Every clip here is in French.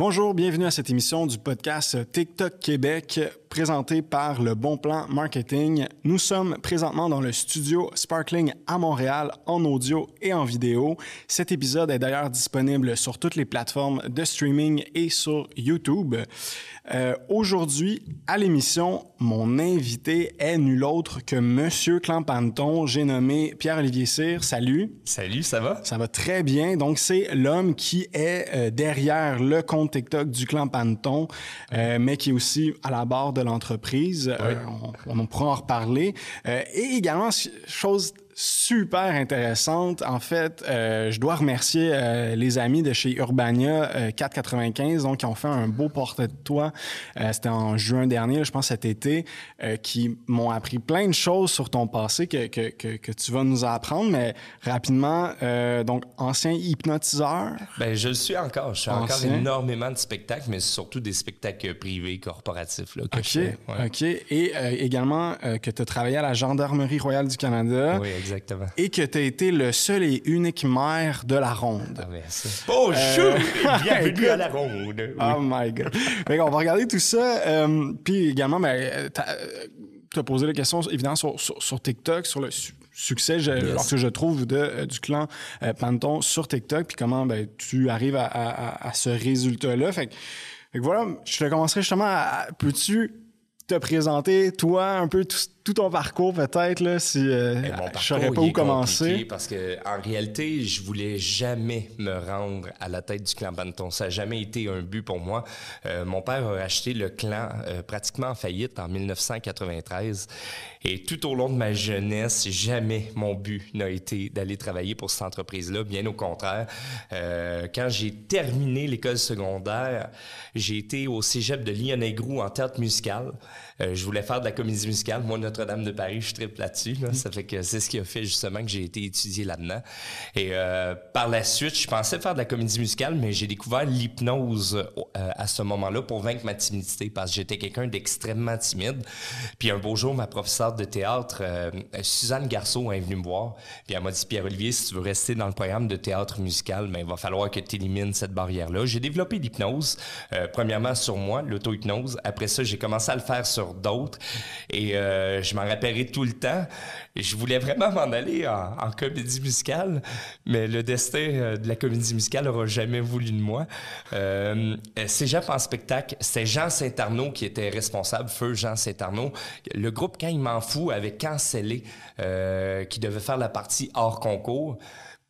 Bonjour, bienvenue à cette émission du podcast TikTok Québec présenté par le Bon Plan Marketing. Nous sommes présentement dans le studio Sparkling à Montréal en audio et en vidéo. Cet épisode est d'ailleurs disponible sur toutes les plateformes de streaming et sur YouTube. Euh, Aujourd'hui, à l'émission, mon invité est nul autre que Monsieur Clampanton. J'ai nommé Pierre-Olivier Cyr. Salut. Salut, ça va? Ça va très bien. Donc, c'est l'homme qui est euh, derrière le compte TikTok du Clampanton, euh, mais qui est aussi à la barre de l'entreprise. Euh, on, on pourra en reparler. Euh, et également, chose super intéressante. En fait, euh, je dois remercier euh, les amis de chez Urbania euh, 495, donc qui ont fait un beau portrait de toi. Euh, C'était en juin dernier, je pense cet été, euh, qui m'ont appris plein de choses sur ton passé que, que, que, que tu vas nous apprendre. Mais rapidement, euh, donc ancien hypnotiseur. Ben, je le suis encore. Je fais encore énormément de spectacles, mais surtout des spectacles privés, corporatifs. Là, que OK, je fais. Ouais. OK. Et euh, également euh, que tu as travaillé à la Gendarmerie royale du Canada. Oui, exactement. Et que tu as été le seul et unique maire de la ronde. Ah, merci. Bonjour! Bienvenue à la ronde. Oh my God. Fait qu'on va regarder tout ça. Euh, puis également, ben, tu as posé la question, évidemment, sur, sur, sur TikTok, sur le su- succès je, alors que je trouve de, euh, du clan euh, Panton sur TikTok, puis comment ben, tu arrives à, à- à- à ce résultat-là. Fait, que- fait que voilà, je te commencerai justement à... à- Peux-tu te présenter, toi, un peu tout, tout ton parcours, peut-être, là, si euh, mon je parcours, saurais pas où commencer. Parce que en réalité, je voulais jamais me rendre à la tête du clan Banton. Ça n'a jamais été un but pour moi. Euh, mon père a racheté le clan euh, pratiquement en faillite en 1993. Et tout au long de ma jeunesse, jamais mon but n'a été d'aller travailler pour cette entreprise-là. Bien au contraire. Euh, quand j'ai terminé l'école secondaire, j'ai été au cégep de Lyon-Aigrou en théâtre musical. Euh, je voulais faire de la comédie musicale. Moi, Notre-Dame de Paris, je tripe là-dessus. là. Ça fait que c'est ce qui a fait justement que j'ai été étudié là-dedans. Et euh, par la suite, je pensais faire de la comédie musicale, mais j'ai découvert l'hypnose euh, à ce moment-là pour vaincre ma timidité parce que j'étais quelqu'un d'extrêmement timide. Puis un beau jour, ma professeure de théâtre, Suzanne Garceau, est venue me voir. Puis elle m'a dit, Pierre-Olivier, si tu veux rester dans le programme de théâtre musical, ben, il va falloir que tu élimines cette barrière-là. J'ai développé l'hypnose, premièrement sur moi, l'auto-hypnose. Après ça, j'ai commencé à le faire sur d'autres. Et euh, je m'en rappellerai tout le temps. Je voulais vraiment m'en aller en, comédie musicale, mais le destin euh, de la comédie musicale n'aura jamais voulu de moi. Euh, Cégep en spectacle, c'est Jean Saint-Arnaud qui était responsable, feu Jean Saint-Arnaud. Le groupe Quand il m'en fout avait cancellé euh, qui devait faire la partie hors concours.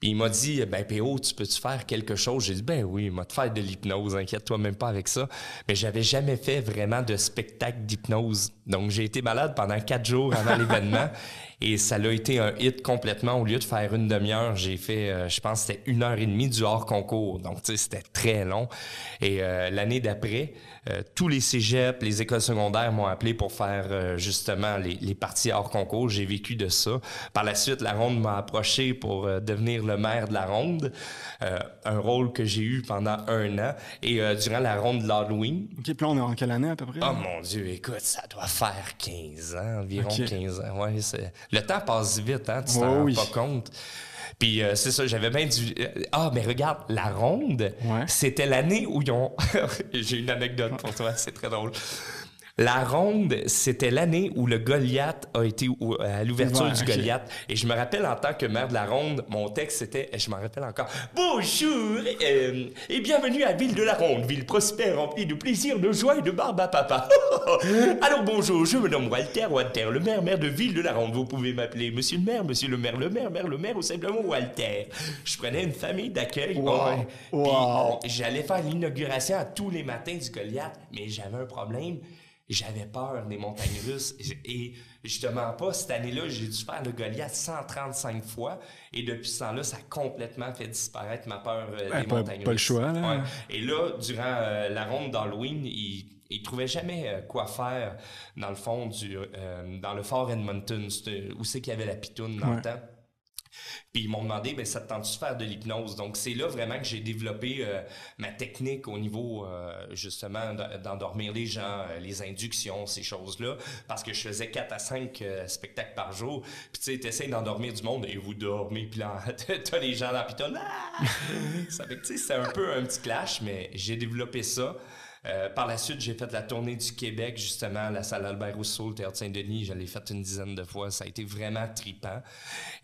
Puis il m'a dit, ben PO, tu peux-tu faire quelque chose? J'ai dit, ben oui, il m'a te faire de l'hypnose, inquiète-toi même pas avec ça. Mais j'avais jamais fait vraiment de spectacle d'hypnose. Donc j'ai été malade pendant quatre jours avant l'événement. Et ça l'a été un hit complètement. Au lieu de faire une demi-heure, j'ai fait, euh, je pense, c'était une heure et demie du hors concours. Donc, tu sais, c'était très long. Et euh, l'année d'après, euh, tous les cégeps, les écoles secondaires m'ont appelé pour faire euh, justement les, les parties hors concours. J'ai vécu de ça. Par la suite, la ronde m'a approché pour euh, devenir le maire de la ronde, euh, un rôle que j'ai eu pendant un an. Et euh, durant la ronde de l'Halloween, OK, puis là, on est en quelle année à peu près? Oh mon Dieu, écoute, ça doit faire 15 ans, environ Ok. 15 ans. Ouais. Le temps passe vite, hein, tu t'en rends pas compte. Puis euh, c'est ça, j'avais bien du... euh, Ah, mais regarde, la ronde, Ouais. c'était l'année où ils ont... J'ai une anecdote pour toi, c'est très drôle. La ronde, c'était l'année où le Goliath a été ou- à l'ouverture Ouais, du. Goliath. Et je me rappelle en tant que maire de la ronde, mon texte c'était, et je m'en rappelle encore, Bonjour euh, et bienvenue à Ville de la Ronde, ville prospère remplie de plaisir, de joie et de barbe à papa. Alors bonjour, je me nomme Walter, Walter, le maire, maire de Ville de la Ronde. Vous pouvez m'appeler Monsieur le maire, Monsieur le maire, le maire, maire, le maire ou simplement Walter. Je prenais une famille d'accueil. Wow. Puis, Wow. J'allais faire l'inauguration à tous les matins du Goliath, mais j'avais un problème. J'avais peur des montagnes russes. Et justement pas, cette année-là, j'ai dû faire le Goliath 135 fois. Et depuis ce temps-là, ça a complètement fait disparaître ma peur euh, Ouais, des pas- montagnes pas le russes. choix, là. Ouais. Et là, durant euh, la ronde d'Halloween, il il trouvait jamais euh, quoi faire dans le fond du euh, dans le fort Edmonton, où c'est qu'il y avait la pitoune dans Ouais. le temps. Puis ils m'ont demandé, ben ça te tente de faire de l'hypnose? Donc c'est là vraiment que j'ai développé euh, ma technique au niveau euh, justement d'endormir les gens, euh, les inductions, ces choses-là, parce que je faisais 4 à 5 spectacles par jour. Puis tu sais, t'essayes d'endormir du monde et vous dormez, puis là t'as les gens dans piton. Ah! ça fait que tu sais, c'est un peu un petit clash, mais j'ai développé ça. Euh, par la suite, j'ai fait la tournée du Québec, justement, la salle Albert Rousseau, le Théâtre Saint-Denis. Je l'ai fait une dizaine de fois. Ça a été vraiment tripant.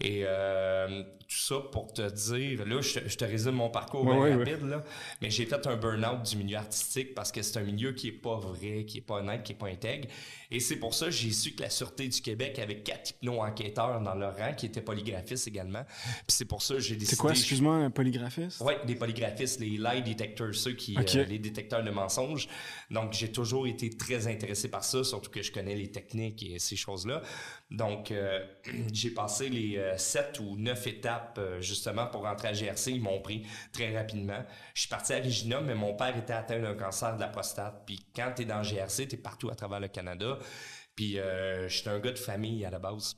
Et euh, tout ça pour te dire, là, je, te résume mon parcours bien rapide, là, mais j'ai fait un burn-out du milieu artistique parce que c'est un milieu qui est pas vrai, qui est pas honnête, qui est pas intègre. Et c'est pour ça que j'ai su que la Sûreté du Québec avait quatre hypno-enquêteurs dans leur rang qui étaient polygraphistes également. Puis c'est pour ça que j'ai décidé... C'est quoi, excuse-moi, un polygraphiste? Oui, des polygraphistes, les lie detectors, ceux qui... Euh, les détecteurs de mensonges. Donc, j'ai toujours été très intéressé par ça, surtout que je connais les techniques et ces choses-là. Donc, euh, j'ai passé les euh, sept ou neuf étapes justement pour rentrer à GRC. Ils m'ont pris très rapidement. Je suis parti à Regina, mais mon père était atteint d'un cancer de la prostate. Puis quand tu es dans GRC, tu es partout à travers le Canada. Puis euh, j'étais un gars de famille à la base.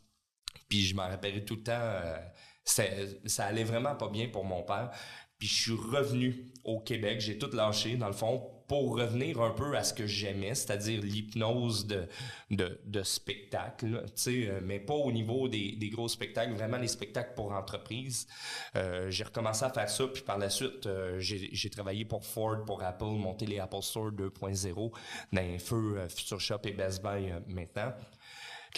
Puis je m'en rappelais tout le temps. Euh, ça allait vraiment pas bien pour mon père. Puis je suis revenu au Québec. J'ai tout lâché, dans le fond, pour revenir un peu à ce que j'aimais, c'est-à-dire l'hypnose de, de, spectacle, euh, mais pas au niveau des, des, gros spectacles, vraiment les spectacles pour entreprise. Euh, j'ai recommencé à faire ça, puis par la suite, euh, j'ai travaillé pour Ford, pour Apple, monter les Apple Store 2.0 dans un feu Future Shop et Best Buy maintenant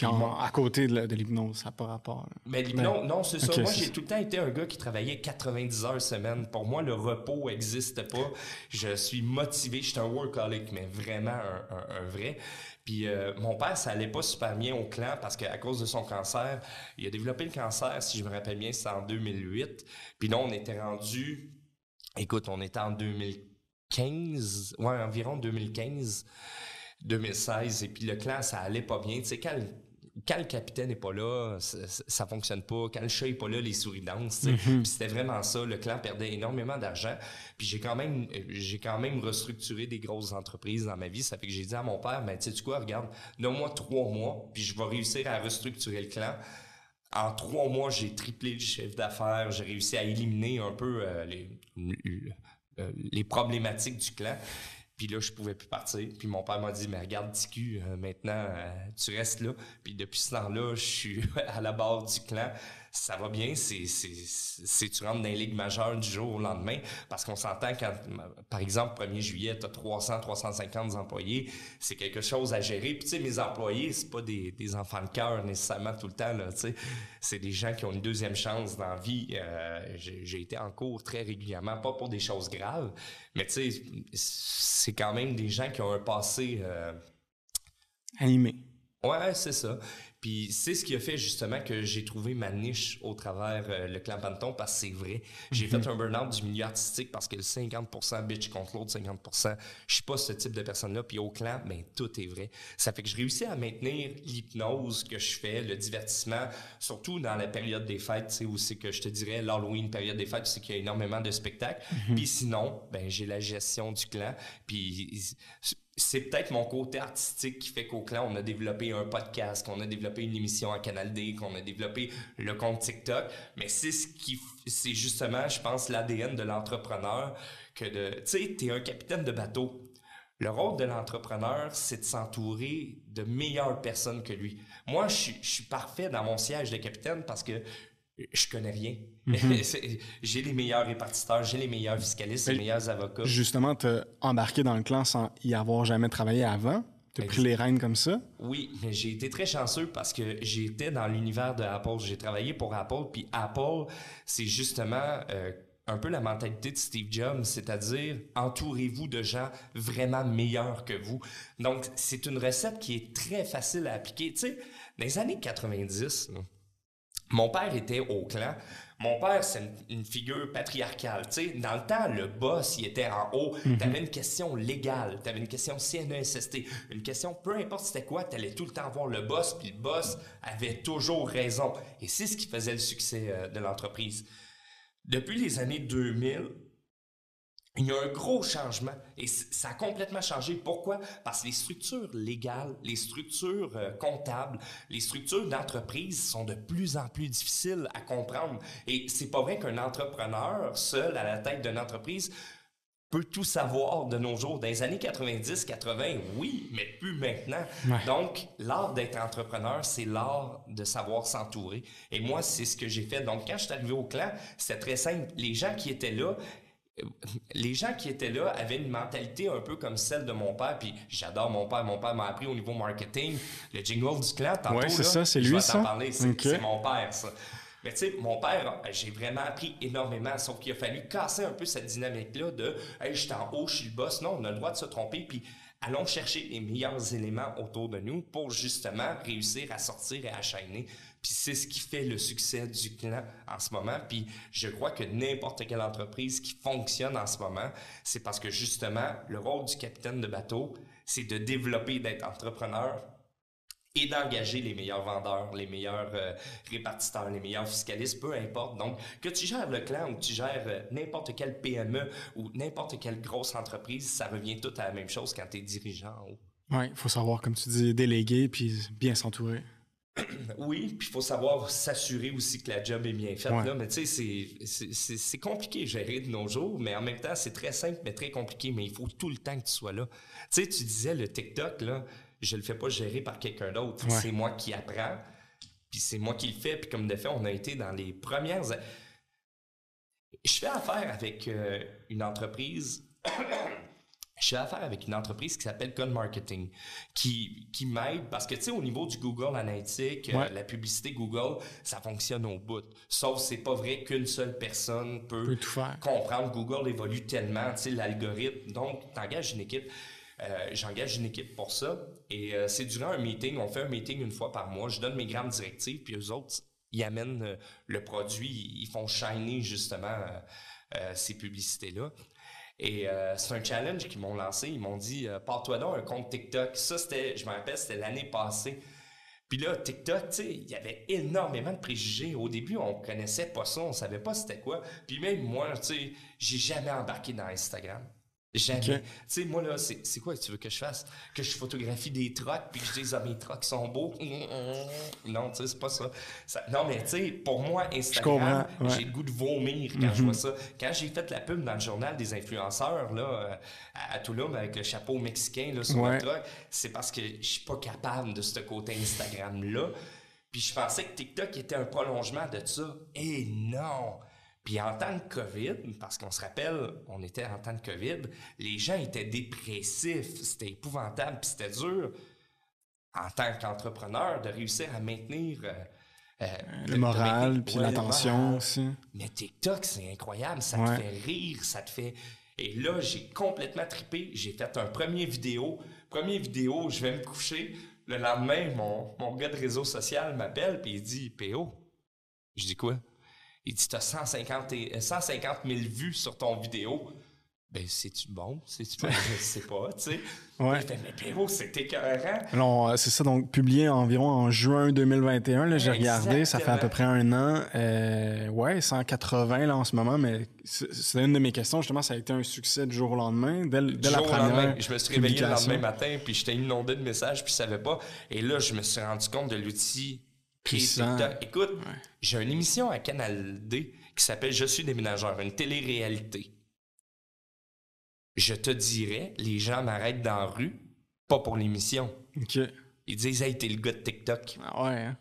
à côté de l'hypnose, ça n'a pas rapport. Mais l'hypnose, non, c'est ça. Moi, j'ai tout le temps été un gars qui travaillait 90 heures semaine. Pour moi, le repos n'existe pas. Je suis motivé. Je suis un workaholic, mais vraiment un, vrai. Puis euh, mon père, ça allait pas super bien au clan parce qu'à cause de son cancer, il a développé le cancer, si je me rappelle bien, c'est en 2008. Puis là, on était rendu... Écoute, on était en 2015, ouais, environ 2015. 2016 et puis le clan ça allait pas bien tu sais quand quand le capitaine n'est pas là, ça, fonctionne pas. Quand le chat est pas là, les souris dansent. Mm-hmm. c'était vraiment ça. Le clan perdait énormément d'argent. Puis j'ai quand même, j'ai quand même restructuré des grosses entreprises dans ma vie. Ça fait que j'ai dit à mon père, mais tu sais quoi, regarde, donne-moi trois mois, puis je vais réussir à restructurer le clan. En trois mois, j'ai triplé le chiffre d'affaires. J'ai réussi à éliminer un peu euh, les, euh, les problématiques du clan. Puis là, je pouvais plus partir. Puis mon père m'a dit, mais regarde, TQ, euh, maintenant, euh, tu restes là. Puis depuis ce temps-là, je suis à la barre du clan ça va bien, c'est, c'est, tu rentres dans les ligues majeures du jour au lendemain, parce qu'on s'entend quand, par exemple, 1er juillet, tu as 300, 350 employés, c'est quelque chose à gérer. Puis tu sais, mes employés, c'est pas des, des enfants de cœur nécessairement tout le temps, là, tu sais. C'est des gens qui ont une deuxième chance dans la vie. Euh, j'ai, été en cours très régulièrement, pas pour des choses graves, mais tu sais, c'est quand même des gens qui ont un passé... Euh, Animé. Ouais, c'est ça. Puis c'est ce qui a fait justement que j'ai trouvé ma niche au travers euh, le clan Panton parce que c'est vrai. J'ai mhm. fait un burn-out du milieu artistique parce que le 50% bitch contre l'autre 50%, je suis pas ce type de personne-là. Puis au clan, ben tout est vrai. Ça fait que je réussis à maintenir l'hypnose que je fais, le divertissement, surtout dans la période des fêtes, où c'est que je te dirais l'Halloween, période des fêtes, c'est qu'il y a énormément de spectacles. Mhm. Puis sinon, ben j'ai la gestion du clan. Puis c'est peut-être mon côté artistique qui fait qu'au clan, on a développé un podcast, qu'on a développé une émission à Canal D, qu'on a développé le compte TikTok. Mais c'est ce qui, c'est justement, je pense, l'ADN de l'entrepreneur que de, tu sais, t'es un capitaine de bateau. Le rôle de l'entrepreneur, c'est de s'entourer de meilleures personnes que lui. Moi, je suis parfait dans mon siège de capitaine parce que je connais rien. Mhm. j'ai les meilleurs répartiteurs, j'ai les meilleurs fiscalistes, les meilleurs avocats. Justement, tu embarqué dans le clan sans y avoir jamais travaillé avant? Tu as pris les rênes comme ça? Oui, mais j'ai été très chanceux parce que j'étais dans l'univers de Apple. J'ai travaillé pour Apple, puis Apple, c'est justement euh, un peu la mentalité de Steve Jobs, c'est-à-dire entourez-vous de gens vraiment meilleurs que vous. Donc, c'est une recette qui est très facile à appliquer. Tu sais, dans les années 90, mon père était au clan. Mon père, c'est une, figure patriarcale. Dans le temps, le boss, il était en haut. Mhm. Tu avais une question légale, tu avais une question CNESST, une question, peu importe c'était quoi, tu allais tout le temps voir le boss, puis le boss avait toujours raison. Et c'est ce qui faisait le succès euh, de l'entreprise. Depuis les années 2000, il y a un gros changement et ça a complètement changé. Pourquoi? Parce que les structures légales, les structures euh, comptables, les structures d'entreprise sont de plus en plus difficiles à comprendre. Et c'est pas vrai qu'un entrepreneur seul à la tête d'une entreprise peut tout savoir de nos jours. Dans les années 90, 80, oui, mais plus maintenant. Donc, l'art d'être entrepreneur, c'est l'art de savoir s'entourer. Et moi, c'est ce que j'ai fait. Donc, quand je suis arrivé au clan, c'était très simple. Les gens qui étaient là, les gens qui étaient là avaient une mentalité un peu comme celle de mon père. Puis j'adore mon père. Mon père m'a appris au niveau marketing le jingle du clan. Tantôt, c'est ça, c'est lui, ça? C'est mon père, ça. Mais tu sais, mon père, j'ai vraiment appris énormément, sauf qu'il a fallu casser un peu cette dynamique-là de Hey, je suis en haut, je suis le boss. Non, on a le droit de se tromper, puis allons chercher les meilleurs éléments autour de nous pour justement réussir à sortir et à chaîner. Puis c'est ce qui fait le succès du clan en ce moment. Puis je crois que n'importe quelle entreprise qui fonctionne en ce moment, c'est parce que justement, le rôle du capitaine de bateau, c'est de développer, d'être entrepreneur et d'engager les meilleurs vendeurs, les meilleurs euh, répartiteurs, les meilleurs fiscalistes, peu importe. Donc, que tu gères le clan ou que tu gères euh, n'importe quelle PME ou n'importe quelle grosse entreprise, ça revient tout à la même chose quand tu es dirigeant Oui, il faut savoir, comme tu dis, déléguer puis bien s'entourer. oui, puis il faut savoir s'assurer aussi que la job est bien faite. Là. Mais tu sais, c'est compliqué gérer de nos jours, mais en même temps, c'est très simple, mais très compliqué. Mais il faut tout le temps que tu sois là. Tu sais, tu disais le TikTok, là, je le fais pas gérer par quelqu'un d'autre. C'est moi qui apprends, puis c'est moi qui le fais. Puis comme de fait, on a été dans les premières... Je fais affaire avec euh, une entreprise... je fais affaire avec une entreprise qui s'appelle Con Marketing, qui, qui m'aide parce que, tu sais, au niveau du Google Analytics, euh, la publicité Google, ça fonctionne au bout. Sauf c'est pas vrai qu'une seule personne peut, comprendre. Google évolue tellement, tu sais, l'algorithme. Donc, tu engages une équipe. Euh, j'engage une équipe pour ça. Et euh, c'est durant un meeting, on fait un meeting une fois par mois, je donne mes grandes directives, puis eux autres, ils amènent euh, le produit, ils font shiner justement ces publicités-là. Et c'est un challenge qu'ils m'ont lancé. Ils m'ont dit, pars-toi donc un compte TikTok. Ça, c'était, je me rappelle, c'était l'année passée. Puis là, TikTok, tu sais, il y avait énormément de préjugés. Au début, on connaissait pas ça, on savait pas c'était quoi. Puis même moi, tu sais, j'ai jamais embarqué dans Instagram. Jamais. Tu sais, moi, là, c'est quoi que tu veux que je fasse? Que je photographie des trucks puis que je dise, ah, mes trucks sont beaux? Non, tu sais, c'est pas ça. Non, mais tu sais, pour moi, Instagram, j'ai le goût de vomir quand je vois mhm. ça. Quand j'ai fait la pub dans le journal des influenceurs, là, euh, à, Toulouse, avec le chapeau mexicain, là, sur le truck, c'est parce que je suis pas capable de ce côté Instagram-là. Puis je pensais que TikTok était un prolongement de ça. Et non! Puis en temps de COVID, parce qu'on se rappelle, on était en temps de COVID, les gens étaient dépressifs, c'était épouvantable, puis c'était dur en tant qu'entrepreneur de réussir à maintenir euh, euh, le moral, puis l'attention aussi. Mais TikTok, c'est incroyable, ça te fait rire, ça te fait... Et là, j'ai complètement tripé, j'ai fait un premier vidéo. Premier vidéo, je vais me coucher. Le lendemain, mon, mon gars de réseau social m'appelle, puis il dit « PO ». Je dis quoi? Il dit, t'as 150, 150 000 vues sur ton vidéo. Ben, c'est-tu bon? C'est-tu bon? Je sais pas, tu sais. Ouais. Mais Péro, c'est écœurant. Non, euh, c'est ça, donc publié environ en juin 2021. Là, j'ai regardé, ça fait à peu près un an. Euh, ouais, 180 là en ce moment, mais c'est une de mes questions. Justement, ça a été un succès du jour au lendemain, dès, dès la première. Je me suis réveillé le lendemain matin, puis j'étais inondé de messages, puis je savais pas. Et là, je me suis rendu compte de l'outil Écoute, j'ai une émission à Canal D qui s'appelle Je suis déménageur, une télé-réalité. Je te dirais, les gens m'arrêtent dans la rue, pas pour l'émission. Ils disent Hey, t'es le gars de TikTok. Ah ouais, hein?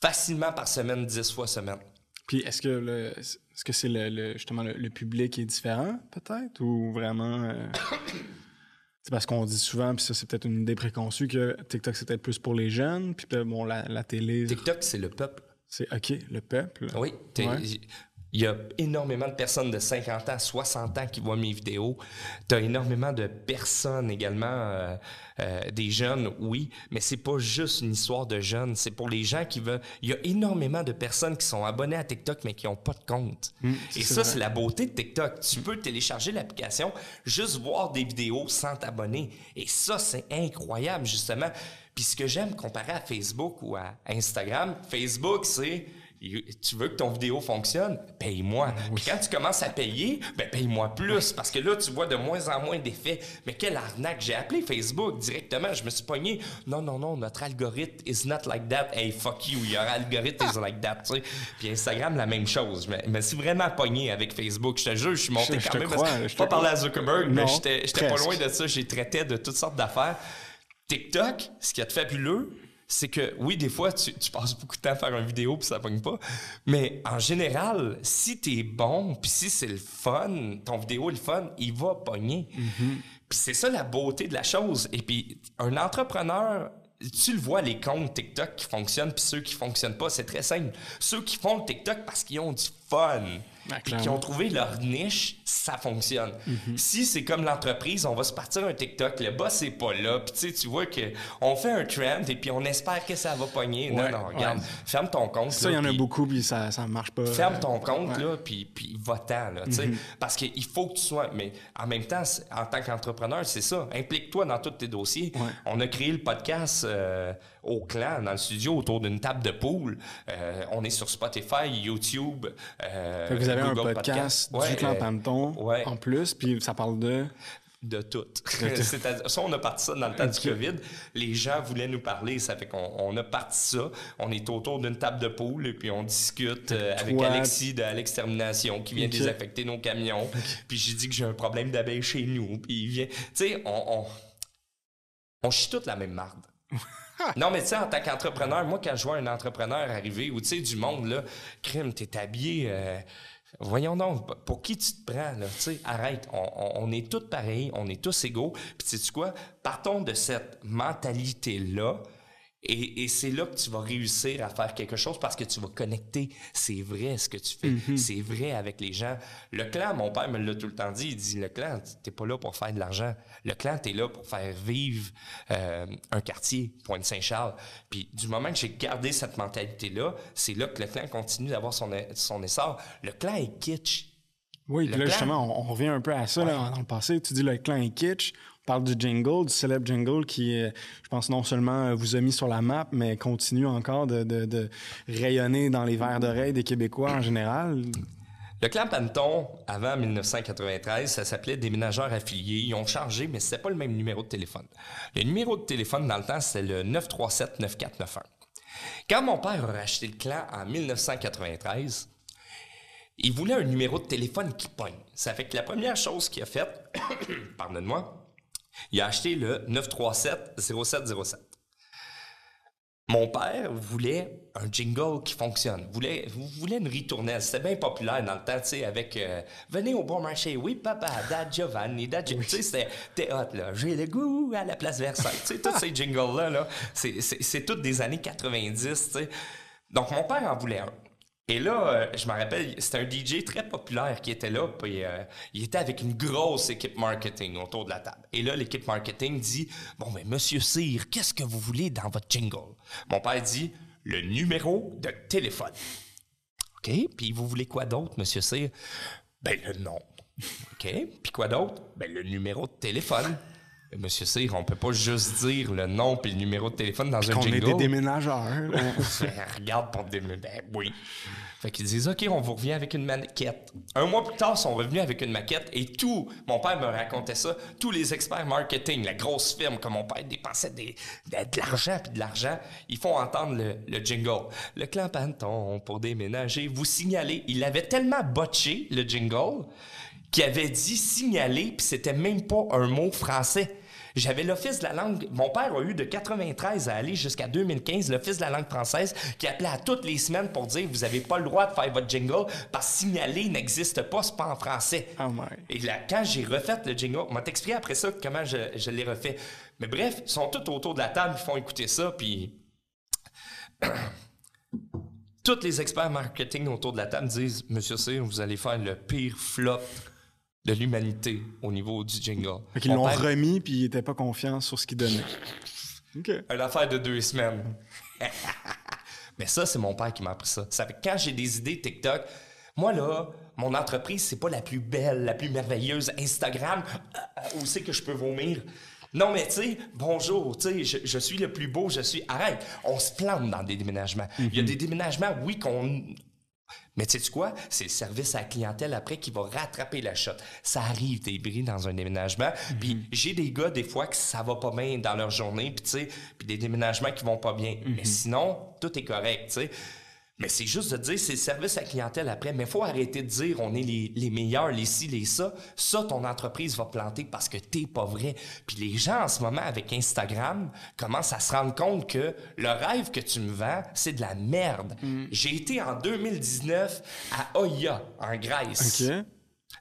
Facilement par semaine, dix fois semaine. Puis est-ce que le, est-ce que c'est le, justement le, public est différent, peut-être? Ou vraiment. Euh, c'est parce qu'on dit souvent, puis ça, c'est peut-être une idée préconçue, que TikTok, c'est peut-être plus pour les jeunes, puis bon, la, la télé. TikTok, c'est le peuple. C'est OK, le peuple. Oui. Il y a énormément de personnes de 50 ans, 60 ans qui voient mes vidéos. Tu as énormément de personnes également, euh, euh, des jeunes, oui, mais c'est pas juste une histoire de jeunes, c'est pour les gens qui veulent. Il y a énormément de personnes qui sont abonnées à TikTok mais qui n'ont pas de compte. Mmh, Et ça, c'est la beauté de TikTok. Tu peux télécharger l'application, juste voir des vidéos sans t'abonner. Et ça, c'est incroyable, justement. Puis ce que j'aime comparé à Facebook ou à Instagram, Facebook, c'est tu veux que ton vidéo fonctionne? Paye-moi. Puis quand tu commences à payer, ben paye-moi plus. Parce que là, tu vois de moins en moins d'effets. Mais quelle arnaque! J'ai appelé Facebook directement. Je me suis pogné. Non, non, non, notre algorithme is not like that. Hey, fuck you, your algorithm is like that. Tu sais. Puis Instagram, la même chose. Je me suis vraiment pogné avec Facebook. Je te jure, je suis monté quand même. Crois, pas parler à Zuckerberg, mais j'étais pas loin de ça. J'ai traité de toutes sortes d'affaires. TikTok, ce qui est fabuleux, c'est que oui, des fois, tu, passes beaucoup de temps à faire une vidéo puis ça pogne pas. Mais en général, si tu es bon puis si c'est le fun, ton vidéo est le fun, il va pogner. Mm-hmm. Puis c'est ça la beauté de la chose. Et puis un entrepreneur, tu le vois, les comptes TikTok qui fonctionnent puis ceux qui fonctionnent pas, c'est très simple. Ceux qui font le TikTok parce qu'ils ont du fun puis qui ont trouvé leur niche, ça fonctionne. Mhm. Si c'est comme l'entreprise, on va se partir un TikTok, le boss n'est pas là, puis tu sais, tu vois que on fait un trend et puis on espère que ça va pogner. non, non, regarde, ferme ton compte. Ça, il y en a beaucoup puis ça ça marche pas. Ferme ton compte là, puis puis va-t'en là, tu sais, mhm. parce qu'il faut que tu sois. Mais en même temps, en tant qu'entrepreneur, c'est ça. Implique-toi dans tous tes dossiers. On a créé le podcast. Euh, au clan, dans le studio, autour d'une table de poule. Euh, on est sur Spotify, YouTube. Euh, vous avez un podcast, du clan Panton en plus, puis ça parle de? De tout. ça, on a parti ça dans le temps du COVID. Les gens voulaient nous parler, ça fait qu'on a parti ça. On est autour d'une table de poule et puis on discute euh, avec Alexis de l'extermination qui vient désaffecter nos camions. Puis j'ai dit que j'ai un problème d'abeilles chez nous. Puis il vient... Tu sais, on, on, on chie toute la même marde. non, mais tu sais, en tant qu'entrepreneur, moi, quand je vois un entrepreneur arriver, ou tu sais, du monde, là, crime, t'es habillé. Euh, voyons donc, pour qui tu te prends, là? Tu sais, arrête. On, est tous pareils, on est tous égaux. Puis, sais quoi? Partons de cette mentalité-là et, c'est là que tu vas réussir à faire quelque chose parce que tu vas connecter. C'est vrai ce que tu fais. Mm-hmm. C'est vrai avec les gens. Le clan, mon père me l'a tout le temps dit. Il dit, le clan, t'es pas là pour faire de l'argent. Le clan, t'es là pour faire vivre euh, un quartier, Pointe-Saint-Charles. Puis du moment que j'ai gardé cette mentalité-là, c'est là que le clan continue d'avoir son, son essor. Le clan est kitsch. Oui, là, justement, on, revient un peu à ça dans le passé. Tu dis le clan est kitsch parle du jingle, du célèbre jingle qui, je pense, non seulement vous a mis sur la map, mais continue encore de, rayonner dans les verres d'oreilles des Québécois en général. Le clan Panton, avant 1993, ça s'appelait Déménageurs affiliés. Ils ont changé, mais c'était pas le même numéro de téléphone. Le numéro de téléphone dans le temps, c'était le 937-9491. Quand mon père a racheté le clan en 1993, il voulait un numéro de téléphone qui pogne. Ça fait que la première chose qu'il a faite, pardonne-moi, il a acheté le 937-0707. Mon père voulait un jingle qui fonctionne. Voulait, voulait une ritournelle. C'était bien populaire dans le temps, tu sais, avec euh, Venez au bon marché, oui, papa, Dad Giovanni, Dad Tu sais, c'était hot, là. J'ai le goût à la place Versailles. tu sais, tous ces jingles-là, -là, c'est toutes des années 90, tu sais. Donc, mon père en voulait un. Et là, euh, je me rappelle, c'était un DJ très populaire qui était là, puis euh, il était avec une grosse équipe marketing autour de la table. Et là, l'équipe marketing dit Bon, mais monsieur Cyr, qu'est-ce que vous voulez dans votre jingle Mon père dit Le numéro de téléphone. OK, puis vous voulez quoi d'autre, monsieur Cyr? Ben, le nom. OK, puis quoi d'autre? Ben, le numéro de téléphone. Monsieur Cyr, on peut pas juste dire le nom puis le numéro de téléphone dans un jingle. On est des déménageurs. regarde pour déménager. Ben oui. Fait qu'ils disent, OK, on vous revient avec une maquette. Un mois plus tard, ils sont revenus avec une maquette et tout, mon père me racontait ça, tous les experts marketing, la grosse firme, comme mon père dépensait de, l'argent puis de l'argent, ils font entendre le, jingle. Le clan Panton pour déménager, vous signalez. Il avait tellement botché le jingle qu'il avait dit signaler puis c'était même pas un mot français. J'avais l'Office de la langue. Mon père a eu de 93 à aller jusqu'à 2015 l'Office de la langue française qui appelait à toutes les semaines pour dire vous n'avez pas le droit de faire votre jingle parce que signaler n'existe pas, c'est pas en français. Oh Et là, quand j'ai refait le jingle, on m'a expliqué après ça comment je, je l'ai refait. Mais bref, ils sont tous autour de la table, ils font écouter ça, puis. tous les experts marketing autour de la table disent Monsieur C, vous allez faire le pire flop de l'humanité au niveau du jingle. Fait ils l'ont remis puis ils n'étaient pas confiants sur ce qu'ils donnaient. Une affaire de deux semaines. Mais ça, c'est mon père qui m'a appris ça. ça fait quand j'ai des idées TikTok, moi là, mon entreprise, c'est pas la plus belle, la plus merveilleuse. Instagram, euh, où c'est que je peux vomir? Non, mais tu sais, bonjour, tu sais, je, suis le plus beau, je suis. Arrête, on se plante dans des déménagements. Il y a mhm. des déménagements, oui, qu'on. Mais tu sais quoi? C'est le service à la clientèle après qui va rattraper la shot. Ça arrive des bris dans un déménagement. Mhm. Puis j'ai des gars, des fois, que ça va pas bien dans leur journée, puis tu sais, puis des déménagements qui vont pas bien. Mais mhm. sinon, tout est correct, tu sais. Mais c'est juste de dire, c'est le service à clientèle après. Mais il faut arrêter de dire, on est les, les, meilleurs, les ci, les ça. Ça, ton entreprise va planter parce que t'es pas vrai. Puis les gens, en ce moment, avec Instagram, commencent à se rendre compte que le rêve que tu me vends, c'est de la merde. Mm. J'ai été en 2019 à Oya, en Grèce. Tu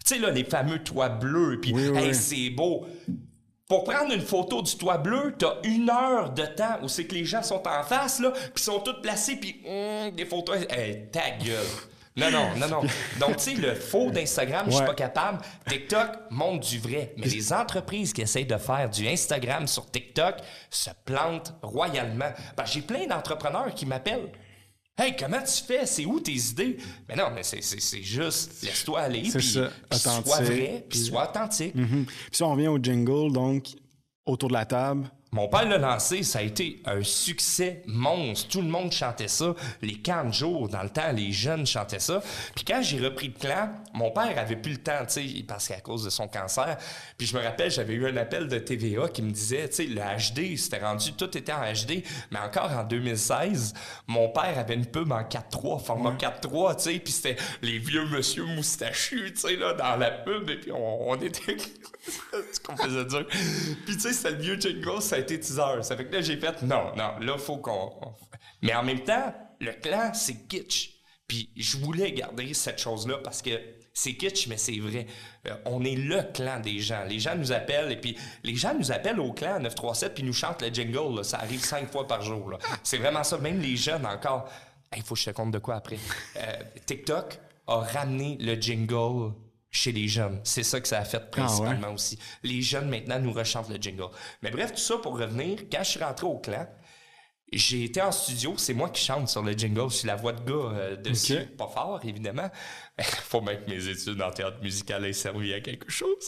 sais, là, les fameux toits bleus, puis hey, c'est beau. Pour prendre une photo du toit bleu, t'as une heure de temps où c'est que les gens sont en face, là, puis sont tous placés, puis hum, des photos... Hey, ta gueule! Non, non, non, non. Donc, tu sais, le faux d'Instagram, je suis pas capable. TikTok montre du vrai. Mais les entreprises qui essayent de faire du Instagram sur TikTok se plantent royalement. Ben, j'ai plein d'entrepreneurs qui m'appellent. Hey, comment tu fais? C'est où tes idées? Mais non, mais c'est, juste, laisse-toi aller, puis sois vrai, puis sois authentique. Mm-hmm. Puis si on revient au jingle, donc, autour de la table, mon père l'a lancé, ça a été un succès monstre. Tout le monde chantait ça. Les 40 jours, dans le temps, les jeunes chantaient ça. Puis quand j'ai repris le clan, mon père avait plus le temps, tu sais, parce qu'à cause de son cancer. Puis je me rappelle, j'avais eu un appel de TVA qui me disait, tu sais, le HD, c'était rendu, tout était en HD. Mais encore en 2016, mon père avait une pub en 4.3, format 4.3, tu sais, puis c'était les vieux monsieur moustachus, tu sais, là, dans la pub. Et puis on, était... ce qu'on faisait dire. Puis tu sais, c'était le vieux jingle, a été teaser. Ça fait que là, j'ai fait, non, non, là, faut qu'on... Mais en même temps, le clan, c'est kitsch. Puis je voulais garder cette chose-là parce que c'est kitsch, mais c'est vrai. Euh, on est le clan des gens. Les gens nous appellent et puis les gens nous appellent au clan 937 puis nous chantent le jingle. Ça arrive cinq fois par jour. C'est vraiment ça. Même les jeunes encore. Il faut que je te compte de quoi après. Euh, TikTok a ramené le jingle chez les jeunes. C'est ça que ça a fait ah principalement aussi. Les jeunes maintenant nous rechantent le jingle. Mais bref, tout ça pour revenir, quand je suis rentré au clan, j'ai été en studio, c'est moi qui chante sur le jingle, c'est la voix de gars euh, dessus, pas fort évidemment. Faut même que mes études en théâtre musical aient servi à quelque chose.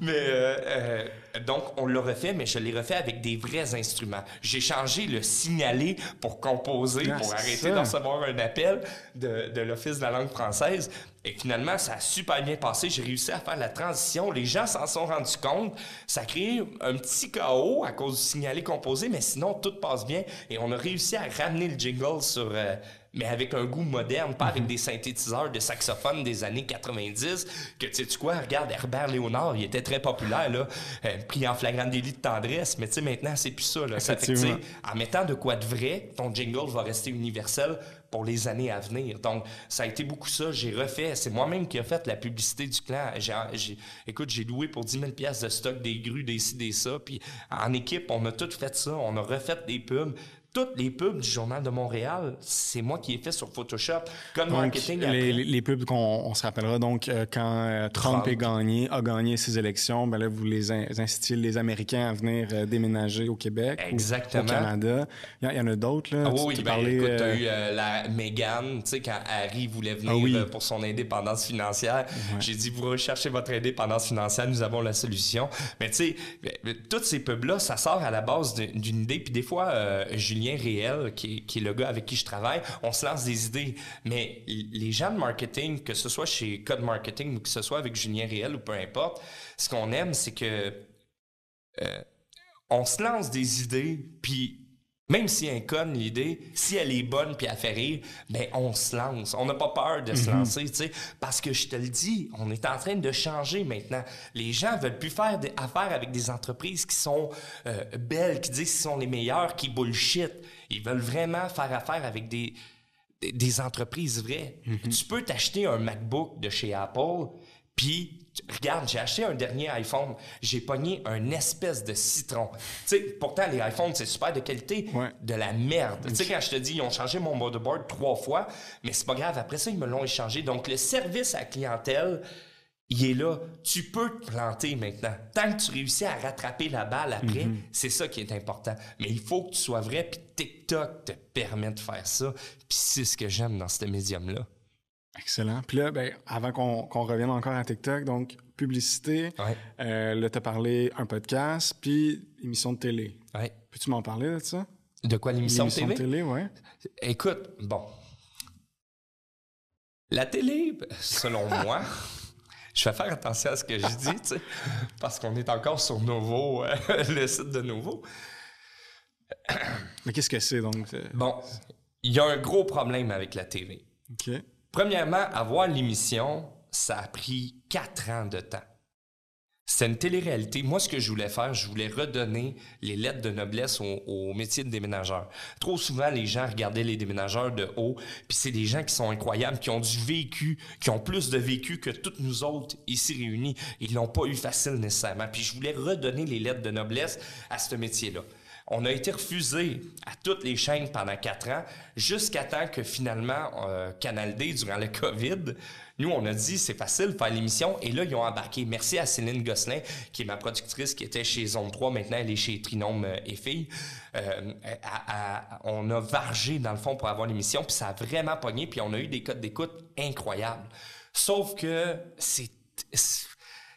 mais euh, euh, donc on l'a refait, mais je l'ai refait avec des vrais instruments. J'ai changé le signaler pour composer, ah, pour arrêter de recevoir un appel de, de l'Office de la langue française. Et finalement, ça a super bien passé. J'ai réussi à faire la transition. Les gens s'en sont rendus compte. Ça a créé un petit chaos à cause du signaler composé, mais sinon, tout passe bien. Et on a réussi à ramener le jingle sur... Euh, mais avec un goût moderne, pas avec mhm. des synthétiseurs de saxophone des années 90, que tu sais quoi, regarde Herbert Léonard, il était très populaire, là, euh, pris en flagrant délit de tendresse, mais tu sais, maintenant, c'est plus ça, là. Ça fait que, en mettant de quoi de vrai, ton jingle va rester universel pour les années à venir. Donc, ça a été beaucoup ça. J'ai refait, c'est moi-même qui ai fait la publicité du clan. Écoute, j'ai loué pour 10 000 pièces de stock des grues, des ci, des ça. Puis en équipe, on a tout fait ça. On a refait des pubs toutes les pubs du Journal de Montréal, c'est moi qui ai fait sur Photoshop. Comme marketing les, les, pubs qu'on se rappellera, donc, euh, quand euh, Trump, Est gagné, a gagné ses élections, ben là, vous les incitez les Américains à venir euh, déménager au Québec Exactement. au Canada. Il y, en a d'autres, là. Ah, oui, ben, écoute, t'as eu la Meghan, tu sais, quand Harry voulait venir ah pour son indépendance financière. J'ai dit, vous recherchez votre indépendance financière, nous avons la solution. Mais tu sais, toutes ces pubs-là, ça sort à la base d'une idée. Puis des fois, Julien réel, qui est, le gars avec qui je travaille, on se lance des idées. Mais les gens de marketing, que ce soit chez Code Marketing ou que ce soit avec Julien Réel ou peu importe, ce qu'on aime, c'est que euh, on se lance des idées, puis même si un conne l'idée, si elle est bonne puis elle fait rire, ben on se lance. On n'a pas peur de se mhm. lancer, tu sais, parce que je te le dis, on est en train de changer maintenant. Les gens veulent plus faire des affaires avec des entreprises qui sont euh, belles, qui disent qu'ils sont les meilleurs, qui bullshit. Ils veulent vraiment faire affaire avec des des entreprises vraies. Mhm. Tu peux t'acheter un MacBook de chez Apple, puis regarde, j'ai acheté un dernier iPhone, j'ai pogné un espèce de citron. Tu sais, pourtant, les iPhones, c'est super de qualité, de la merde. Tu sais, quand je te dis, ils ont changé mon motherboard trois fois, mais c'est pas grave, après ça, ils me l'ont échangé. Donc, le service à la clientèle, il est là. Tu peux te planter maintenant. Tant que tu réussis à rattraper la balle après, mhm. c'est ça qui est important. Mais il faut que tu sois vrai, puis TikTok te permet de faire ça. Puis c'est ce que j'aime dans ce médium-là. Excellent. Puis là, ben, avant qu'on revienne encore à TikTok, donc publicité, Ouais. euh, là, tu as parlé un podcast, puis émission de télé. Ouais. Peux-tu m'en parler de ça? De quoi l'émission de L'émission TV? de télé, ouais. Écoute, bon. La télé, selon moi, je vais faire attention à ce que je dis, parce qu'on est encore sur Novo, euh, le site de Novo. Mais qu'est-ce que c'est, donc? euh, Bon, il y a un gros problème avec la TV. OK. Premièrement, avoir l'émission, ça a pris quatre ans de temps. C'est une télé-réalité. Moi, ce que je voulais faire, je voulais redonner les lettres de noblesse au, métier de déménageur. Trop souvent, les gens regardaient les déménageurs de haut, puis c'est des gens qui sont incroyables, qui ont du vécu, qui ont plus de vécu que toutes nous autres ici réunis. Ils l'ont pas eu facile nécessairement. Puis je voulais redonner les lettres de noblesse à ce métier-là. On a été refusé à toutes les chaînes pendant quatre ans, jusqu'à temps que finalement, euh, Canal D, durant le COVID, nous, on a dit, c'est facile faire l'émission. Et là, ils ont embarqué. Merci à Céline Gosselin, qui est ma productrice, qui était chez Zone 3. Maintenant, elle est chez Trinôme euh, et Filles. Euh, on a vargé, dans le fond, pour avoir l'émission. Puis ça a vraiment pogné. Puis on a eu des codes d'écoute incroyables. Sauf que c'est...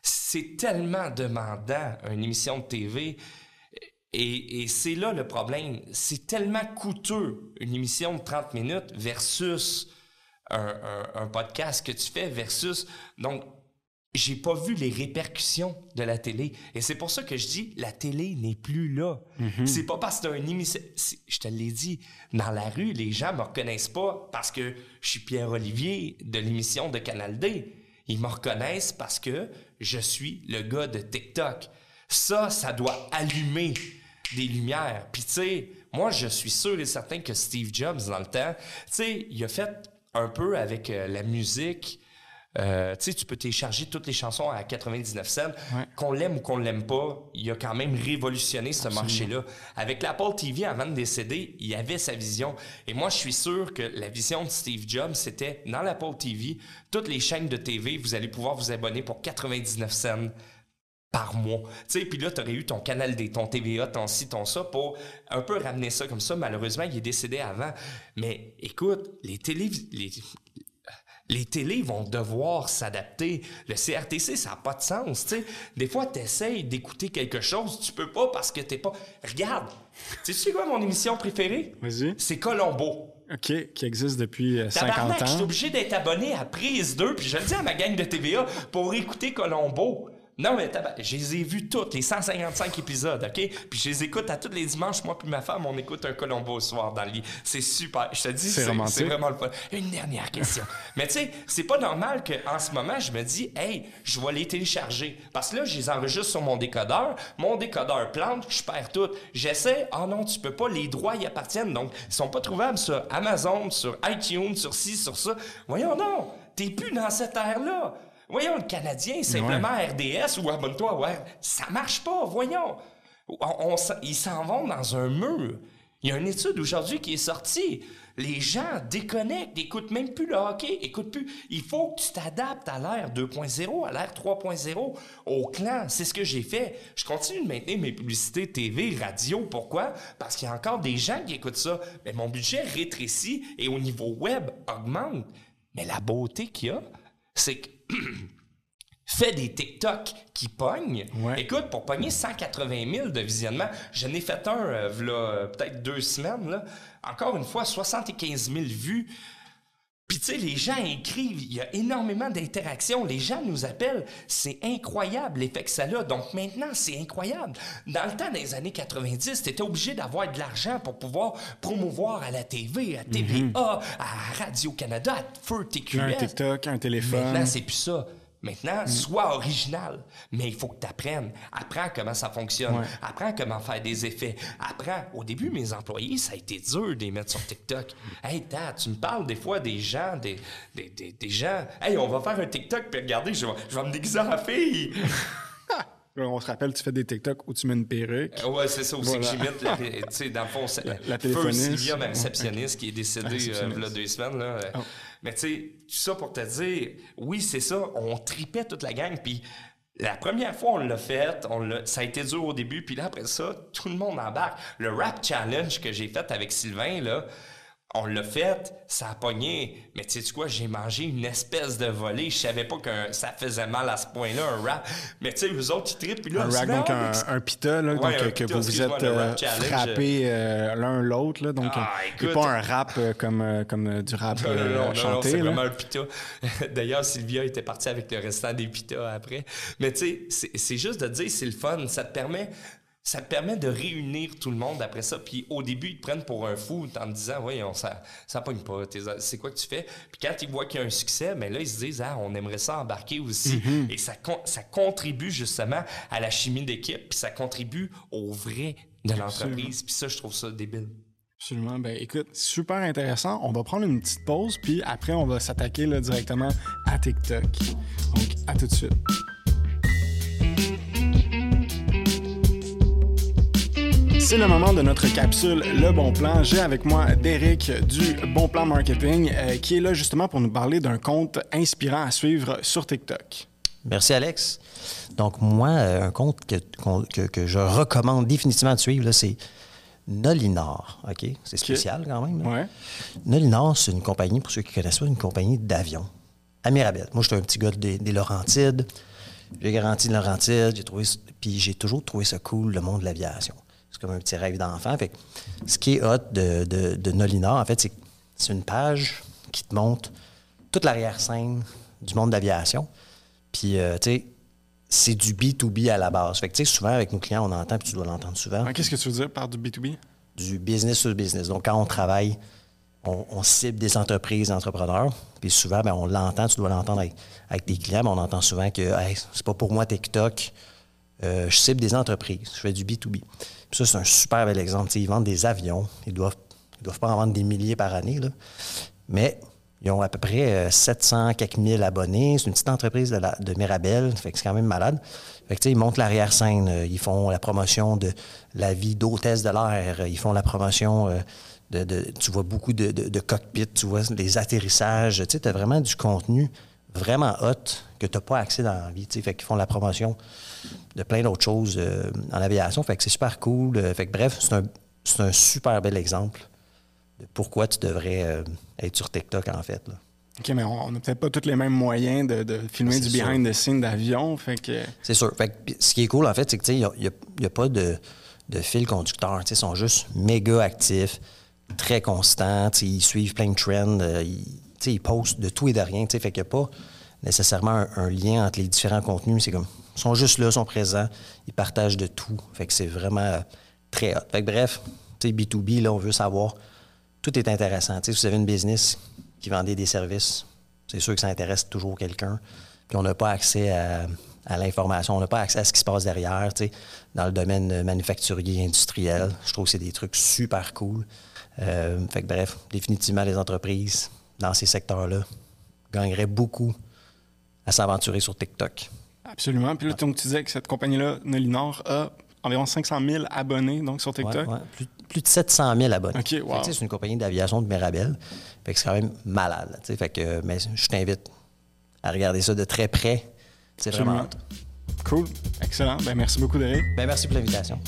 C'est tellement demandant, une émission de TV. Et, et c'est là le problème. C'est tellement coûteux, une émission de 30 minutes versus un, un- un podcast que tu fais versus... Donc, j'ai pas vu les répercussions de la télé. Et c'est pour ça que je dis, la télé n'est plus là. C'est pas parce que t'as une émission... Je te l'ai dit, dans la rue, les gens me reconnaissent pas parce que je suis Pierre-Olivier de l'émission de Canal D. Ils me reconnaissent parce que je suis le gars de TikTok. Ça, ça doit allumer des lumières. Puis tu sais, moi, je suis sûr et certain que Steve Jobs, dans le temps, tu sais, il a fait un peu avec euh, la musique. Euh, tu sais, tu peux télécharger toutes les chansons à 99 cents. Ouais. Qu'on l'aime ou qu'on l'aime pas, il a quand même révolutionné ce marché-là. Avec l'Apple TV, avant de décéder, il avait sa vision. Et moi, je suis sûr que la vision de Steve Jobs, c'était dans l'Apple TV, toutes les chaînes de TV, vous allez pouvoir vous abonner pour 99 cents par mois. Tu sais, puis là, tu aurais eu ton canal des ton TVA, ton ci, ton ça, pour un peu ramener ça comme ça. Malheureusement, il est décédé avant. Mais écoute, les télé... Les, les télés vont devoir s'adapter. Le CRTC, ça n'a pas de sens. tu sais. Des fois, tu essayes d'écouter quelque chose, tu peux pas parce que t'es pas... Regarde, tu sais quoi mon émission préférée? Vas-y. C'est Colombo. OK, qui existe depuis euh, 50 Tabarnak, je suis ans. obligé d'être abonné à Prise 2, puis je le dis à ma gang de TVA, pour écouter Colombo. Non, mais je les ai vus toutes, les 155 épisodes, OK? Puis je les écoute à tous les dimanches, moi puis ma femme, on écoute un Colombo au soir dans le lit. C'est super. Je te dis, C'est vraiment le fun. Une dernière question. mais tu sais, c'est pas normal qu'en ce moment, je me dis, hey, je vais les télécharger. Parce que là, je les enregistre sur mon décodeur. Mon décodeur plante, je perds tout. J'essaie, ah non, tu peux pas, les droits y appartiennent. Donc, ils sont pas trouvables sur Amazon, sur iTunes, sur ci, sur ça. Voyons non, t'es plus dans cette ère-là. Voyons, le Canadien, simplement RDS ou abonne-toi, ouais, ça marche pas, voyons. On- on s'en- ils s'en vont dans un mur. Il y a une étude aujourd'hui qui est sortie. Les gens déconnectent, n'écoutent même plus le hockey, écoutent plus. Il faut que tu t'adaptes à l'ère 2.0, à l'ère 3.0, au clan. C'est ce que j'ai fait. Je continue de maintenir mes publicités TV, radio. Pourquoi? Parce qu'il y a encore des gens qui écoutent ça. Mais mon budget rétrécit et au niveau web augmente. Mais la beauté qu'il y a, c'est que fait des TikTok qui pognent. Ouais. Écoute, pour pogner 180 000 de visionnement, je n'ai fait un, euh, euh, peut-être deux semaines, là. Encore une fois, 75 000 vues. Puis tu sais, les gens écrivent, il y a énormément d'interactions, les gens nous appellent, c'est incroyable l'effet que ça a. Donc maintenant, c'est incroyable. Dans le temps des années 90, tu étais obligé d'avoir de l'argent pour pouvoir promouvoir à la TV, à TVA, à Radio-Canada, à Feu TQS. Un TikTok, un téléphone. Maintenant, c'est plus ça. Maintenant, sois original, mais il faut que tu apprennes. Apprends comment ça fonctionne. Ouais. Apprends comment faire des effets. Apprends. Au début, mes employés, ça a été dur de les mettre sur TikTok. Hey, Tad, tu me parles des fois des gens, des, des, des, des gens. Hey, on va faire un TikTok, puis regardez, je vais, je vais me déguiser en fille. On se rappelle, tu fais des TikTok où tu mets une perruque. Euh, Ouais, c'est ça aussi Voilà. que j'imite. la- Tu sais, dans le fond, c'est La- la Feu. Sylvia, ma réceptionniste, qui est décédée euh, il y a deux semaines. Là. Oh. Mais tu sais, tout ça pour te dire, oui, c'est ça, on tripait toute la gang, puis la première fois, on l'a fait, ça a été dur au début, puis là, après ça, tout le monde embarque. Le rap challenge que j'ai fait avec Sylvain, là, On l'a fait, ça a pogné. Mais tu sais quoi, j'ai mangé une espèce de volée. Je savais pas que ça faisait mal à ce point-là, un rap. Mais tu sais, eux autres, ils trippent. un rap, donc un, un, pita, là, donc, que vous vous êtes euh, frappés euh, l'un l'autre. Là, donc, ah, écoute, pas un rap euh, comme, comme du rap non, non, non, chanté. c'est vraiment un pita. D'ailleurs, Sylvia était partie avec le restant des pitas après. Mais tu sais, c'est juste de dire, c'est le fun. Ça te permet ça te permet de réunir tout le monde après ça. Puis au début, ils te prennent pour un fou en te disant, voyons, ça, ça pogne pas. C'est quoi que tu fais? Puis quand ils voient qu'il y a un succès, mais ben là, ils se disent, ah, on aimerait ça embarquer aussi. Mm-hmm. Et ça, ça contribue justement à la chimie d'équipe, puis ça contribue au vrai de l'entreprise. Puis ça, je trouve ça débile. Absolument. Ben, écoute, super intéressant. On va prendre une petite pause, puis après, on va s'attaquer directement à TikTok. Donc, à tout de suite. C'est le moment de notre capsule Le Bon Plan. J'ai avec moi Derek du Bon Plan Marketing euh, qui est là justement pour nous parler d'un compte inspirant à suivre sur TikTok. Merci Alex. Donc moi, euh, un compte que, que, je recommande définitivement de suivre, c'est Nolinor. OK? C'est spécial quand même. Ouais. Nolinor, c'est une compagnie, pour ceux qui connaissent pas, une compagnie d'avions. À Mirabel. Moi, je suis un petit gars des, des Laurentides. J'ai garanti de Laurentides. J'ai trouvé, puis j'ai toujours trouvé ça cool, le monde de l'aviation. C'est comme un petit rêve d'enfant. Fait ce qui est hot de, de, Nolina, en fait, c'est c'est une page qui te montre toute l'arrière-scène du monde d'aviation. Puis, euh, tu sais, c'est du B2B à la base. Fait que, tu sais, souvent, avec nos clients, on entend, puis tu dois l'entendre souvent. Qu'est-ce que tu veux dire par du B2B? Du business to business. Donc, quand on travaille, on, cible des entreprises, des entrepreneurs. Puis souvent, ben, on l'entend, tu dois l'entendre avec, avec, tes clients, mais on entend souvent que hey, c'est pas pour moi TikTok. Euh, je cible des entreprises. Je fais du B2B ça, c'est un super bel exemple. ils vendent des avions. Ils doivent, doivent pas en vendre des milliers par année. Mais ils ont à peu près 700 euh, quelques mille abonnés. C'est une petite entreprise de, de Mirabel. Fait que c'est quand même malade. Fait ils montent l'arrière-scène. Euh, ils font la promotion de la vie d'hôtesse de l'air. Ils font la promotion euh, de, tu vois beaucoup de, cockpits, tu vois les atterrissages. Tu as vraiment du contenu vraiment hot que tu n'as pas accès dans la vie. Fait font la promotion de plein d'autres choses euh, en aviation. Fait que c'est super cool. Euh, fait que bref, c'est un, super bel exemple de pourquoi tu devrais euh, être sur TikTok, en fait. OK, mais on n'a peut-être pas tous les mêmes moyens de, filmer du behind the scenes d'avion. Fait que... C'est sûr. Fait que, ce qui est cool, en fait, c'est que il n'y a, pas de, fil conducteur. Ils sont juste méga actifs, très constants. Ils suivent plein de trends. ils, ils postent de tout et de rien. Fait qu'il n'y a pas nécessairement un, lien entre les différents contenus. C'est comme, sont juste là, sont présents, ils partagent de tout. Fait que c'est vraiment euh, très hot. Fait que bref, B2B, là, on veut savoir, tout est intéressant. si vous avez une business qui vendait des services, c'est sûr que ça intéresse toujours quelqu'un. Puis on n'a pas accès à, l'information, on n'a pas accès à ce qui se passe derrière, dans le domaine manufacturier, industriel. Je trouve que c'est des trucs super cool. Euh, fait que bref, définitivement, les entreprises dans ces secteurs-là gagneraient beaucoup à s'aventurer sur TikTok. Absolument. Puis là, tu disais que cette compagnie-là, Nolinor, a environ 500 000 abonnés donc, sur TikTok. Plus, de 700 000 abonnés. OK, wow. C'est une compagnie d'aviation de Mirabel. Fait que c'est quand même malade. fait que, mais je t'invite à regarder ça de très près. C'est vraiment Cool. Excellent. Ben, merci beaucoup, Derek. Ben, merci pour l'invitation.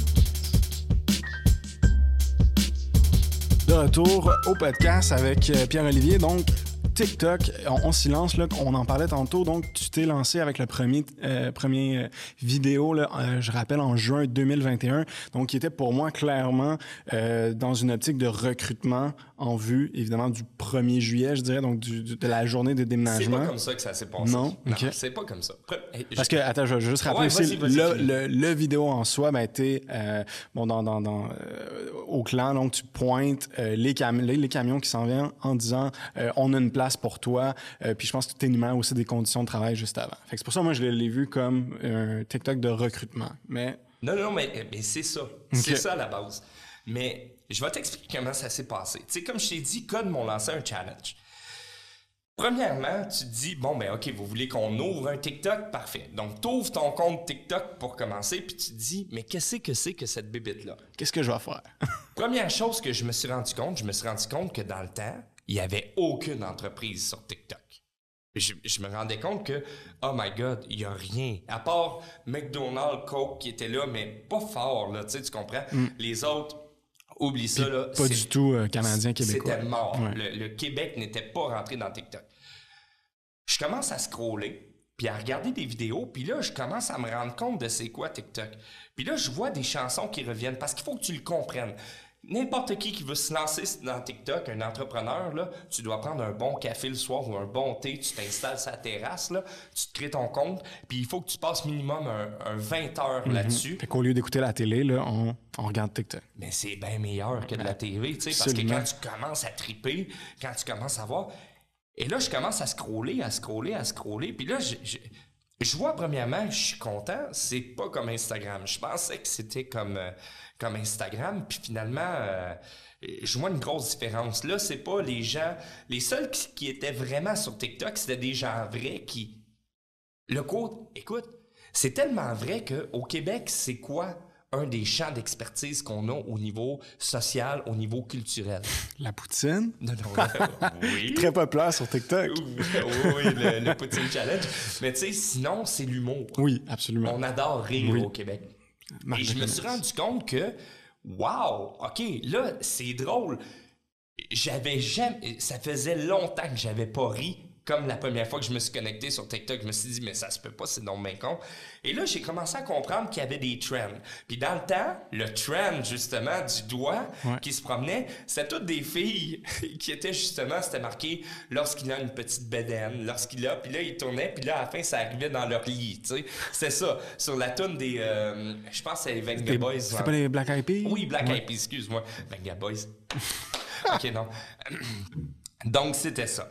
De retour au podcast avec euh, Pierre-Olivier. Donc, TikTok, on, s'y lance, on en parlait tantôt, donc tu t'es lancé avec le premier, euh, euh, vidéo, euh, je rappelle, en juin 2021, donc qui était pour moi clairement dans une optique de recrutement en vue, évidemment, du 1er juillet, je dirais, donc du, de la journée de déménagement. C'est pas comme ça que ça s'est passé. Non, c'est pas comme ça. Parce que, attends, je vais juste rappeler aussi, le, le, vidéo en soi, ben, été, bon, dans, dans, dans au clan, donc tu pointes les, cam les, les, camions qui s'en viennent en disant, on a une place pour toi. Euh, puis je pense que tu énumères aussi des conditions de travail juste avant. Fait c'est pour ça moi je l'ai vu comme un TikTok de recrutement. Mais non non mais, mais c'est ça. C'est ça la base. Mais je vais t'expliquer comment ça s'est passé. Tu sais comme je t'ai dit, Code m'ont lancé un challenge. Premièrement, tu te dis, bon, ben OK, vous voulez qu'on ouvre un TikTok? Parfait. Donc, tu ouvres ton compte TikTok pour commencer, puis tu te dis, mais qu'est-ce que c'est que cette bébête-là? Qu'est-ce que je vais faire? Première chose que je me suis rendu compte, je me suis rendu compte que dans le temps, il n'y avait aucune entreprise sur TikTok. Je, me rendais compte que, oh my God, il n'y a rien. À part McDonald's, Coke qui était là, mais pas fort, là, tu comprends? Mm. Les autres, Oublie ça, là. Pas du tout euh, canadien, québécois. C'était mort. Le, Québec n'était pas rentré dans TikTok. Je commence à scroller, puis à regarder des vidéos, puis là, je commence à me rendre compte de c'est quoi TikTok. Puis là, je vois des chansons qui reviennent, parce qu'il faut que tu le comprennes. N'importe qui qui veut se lancer dans TikTok, un entrepreneur, là, tu dois prendre un bon café le soir ou un bon thé, tu t'installes sa terrasse, là, tu te crées ton compte, puis il faut que tu passes minimum un, 20 heures mhm. là-dessus. Fait qu'au lieu d'écouter la télé, là, on, regarde TikTok. Mais c'est bien meilleur que de la télé, tu sais, parce que quand tu commences à triper, quand tu commences à voir... Et là, je commence à scroller, à scroller, à scroller, puis là, je, je vois premièrement, je suis content, c'est pas comme Instagram. Je pensais que c'était comme euh, Instagram, puis finalement euh, je vois une grosse différence. Là, c'est pas les gens, les seuls qui, étaient vraiment sur TikTok, c'était des gens vrais qui le code, écoute, c'est tellement vrai que au Québec, c'est quoi? Un des champs d'expertise qu'on a au niveau social, au niveau culturel. La poutine? Non, non, oui. Très populaire sur TikTok. oui, oui le, Poutine Challenge. Mais tu sais, sinon, c'est l'humour. Oui, absolument. On adore rire au Québec. Et je me suis rendu compte que, wow, OK, là, c'est drôle. J'avais jamais, ça faisait longtemps que j'avais pas ri comme la première fois que je me suis connecté sur TikTok, je me suis dit, mais ça se peut pas, c'est non bien con. Et là, j'ai commencé à comprendre qu'il y avait des trends. Puis dans le temps, le trend, justement, du doigt qui se promenait, c'était toutes des filles qui étaient justement, c'était marqué lorsqu'il a une petite bédaine, lorsqu'il a, puis là, il tournait, puis là, à la fin, ça arrivait dans leur lit, tu sais. C'est ça. Sur la toune des, euh, je pense que c'est les Venga Boys. C'est pas les Black Eyed Peas? Oui, Black Eyed Peas, excuse-moi. Venga Boys. ok, non. Donc, c'était ça.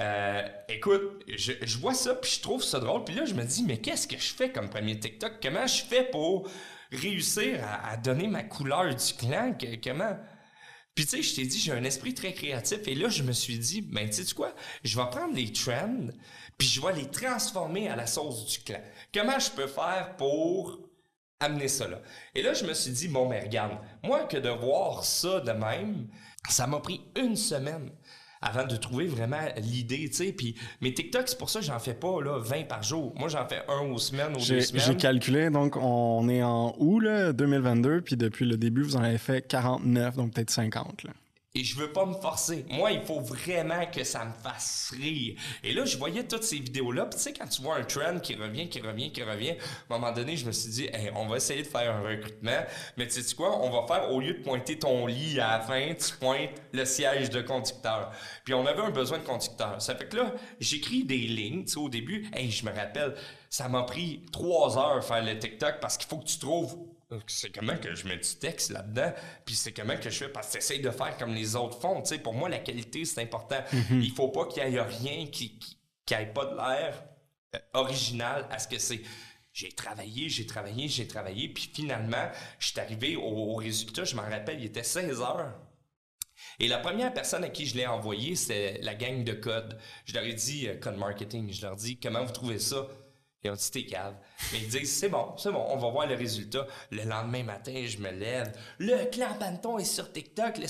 Euh, écoute, je, vois ça, puis je trouve ça drôle. Puis là, je me dis, mais qu'est-ce que je fais comme premier TikTok? Comment je fais pour réussir à, donner ma couleur du clan? comment... Puis tu sais, je t'ai dit, j'ai un esprit très créatif. Et là, je me suis dit, ben tu sais quoi? Je vais prendre les trends, puis je vais les transformer à la sauce du clan. Comment je peux faire pour amener ça là? Et là, je me suis dit, bon, mais regarde, moi que de voir ça de même, ça m'a pris une semaine avant de trouver vraiment l'idée, tu sais. Puis mes TikTok, c'est pour ça que j'en fais pas là 20 par jour. Moi, j'en fais un aux semaines, aux deux semaines. J'ai calculé, donc on est en août là, 2022, puis depuis le début, vous en avez fait 49, donc peut-être 50. Là et je veux pas me forcer. Moi, il faut vraiment que ça me fasse rire. Et là, je voyais toutes ces vidéos-là. Puis tu sais, quand tu vois un trend qui revient, qui revient, qui revient, à un moment donné, je me suis dit, hey, on va essayer de faire un recrutement. Mais tu sais quoi, on va faire, au lieu de pointer ton lit à la fin, tu pointes le siège de conducteur. Puis on avait un besoin de conducteur. Ça fait que là, j'écris des lignes, tu sais, au début. Hey, je me rappelle, ça m'a pris trois heures faire le TikTok parce qu'il faut que tu trouves c'est comment que je mets du texte là-dedans, puis c'est comment que je fais, parce que j'essaie de faire comme les autres font, pour moi, la qualité, c'est important. Mhm. Il faut pas qu'il y ait rien qui, qui, ait pas de l'air euh, original à ce que c'est. J'ai travaillé, j'ai travaillé, j'ai travaillé, puis finalement, je suis arrivé au, résultat, je m'en rappelle, il était 16 heures. Et la première personne à qui je l'ai envoyé, c'est la gang de code. Je leur ai dit, euh, code marketing, je leur ai dit, comment vous trouvez ça? Ils ont dit, t'es cave. Mais ils disent, c'est bon, c'est bon, on va voir le résultat. Le lendemain matin, je me lève. Le clan Panton est sur TikTok, là,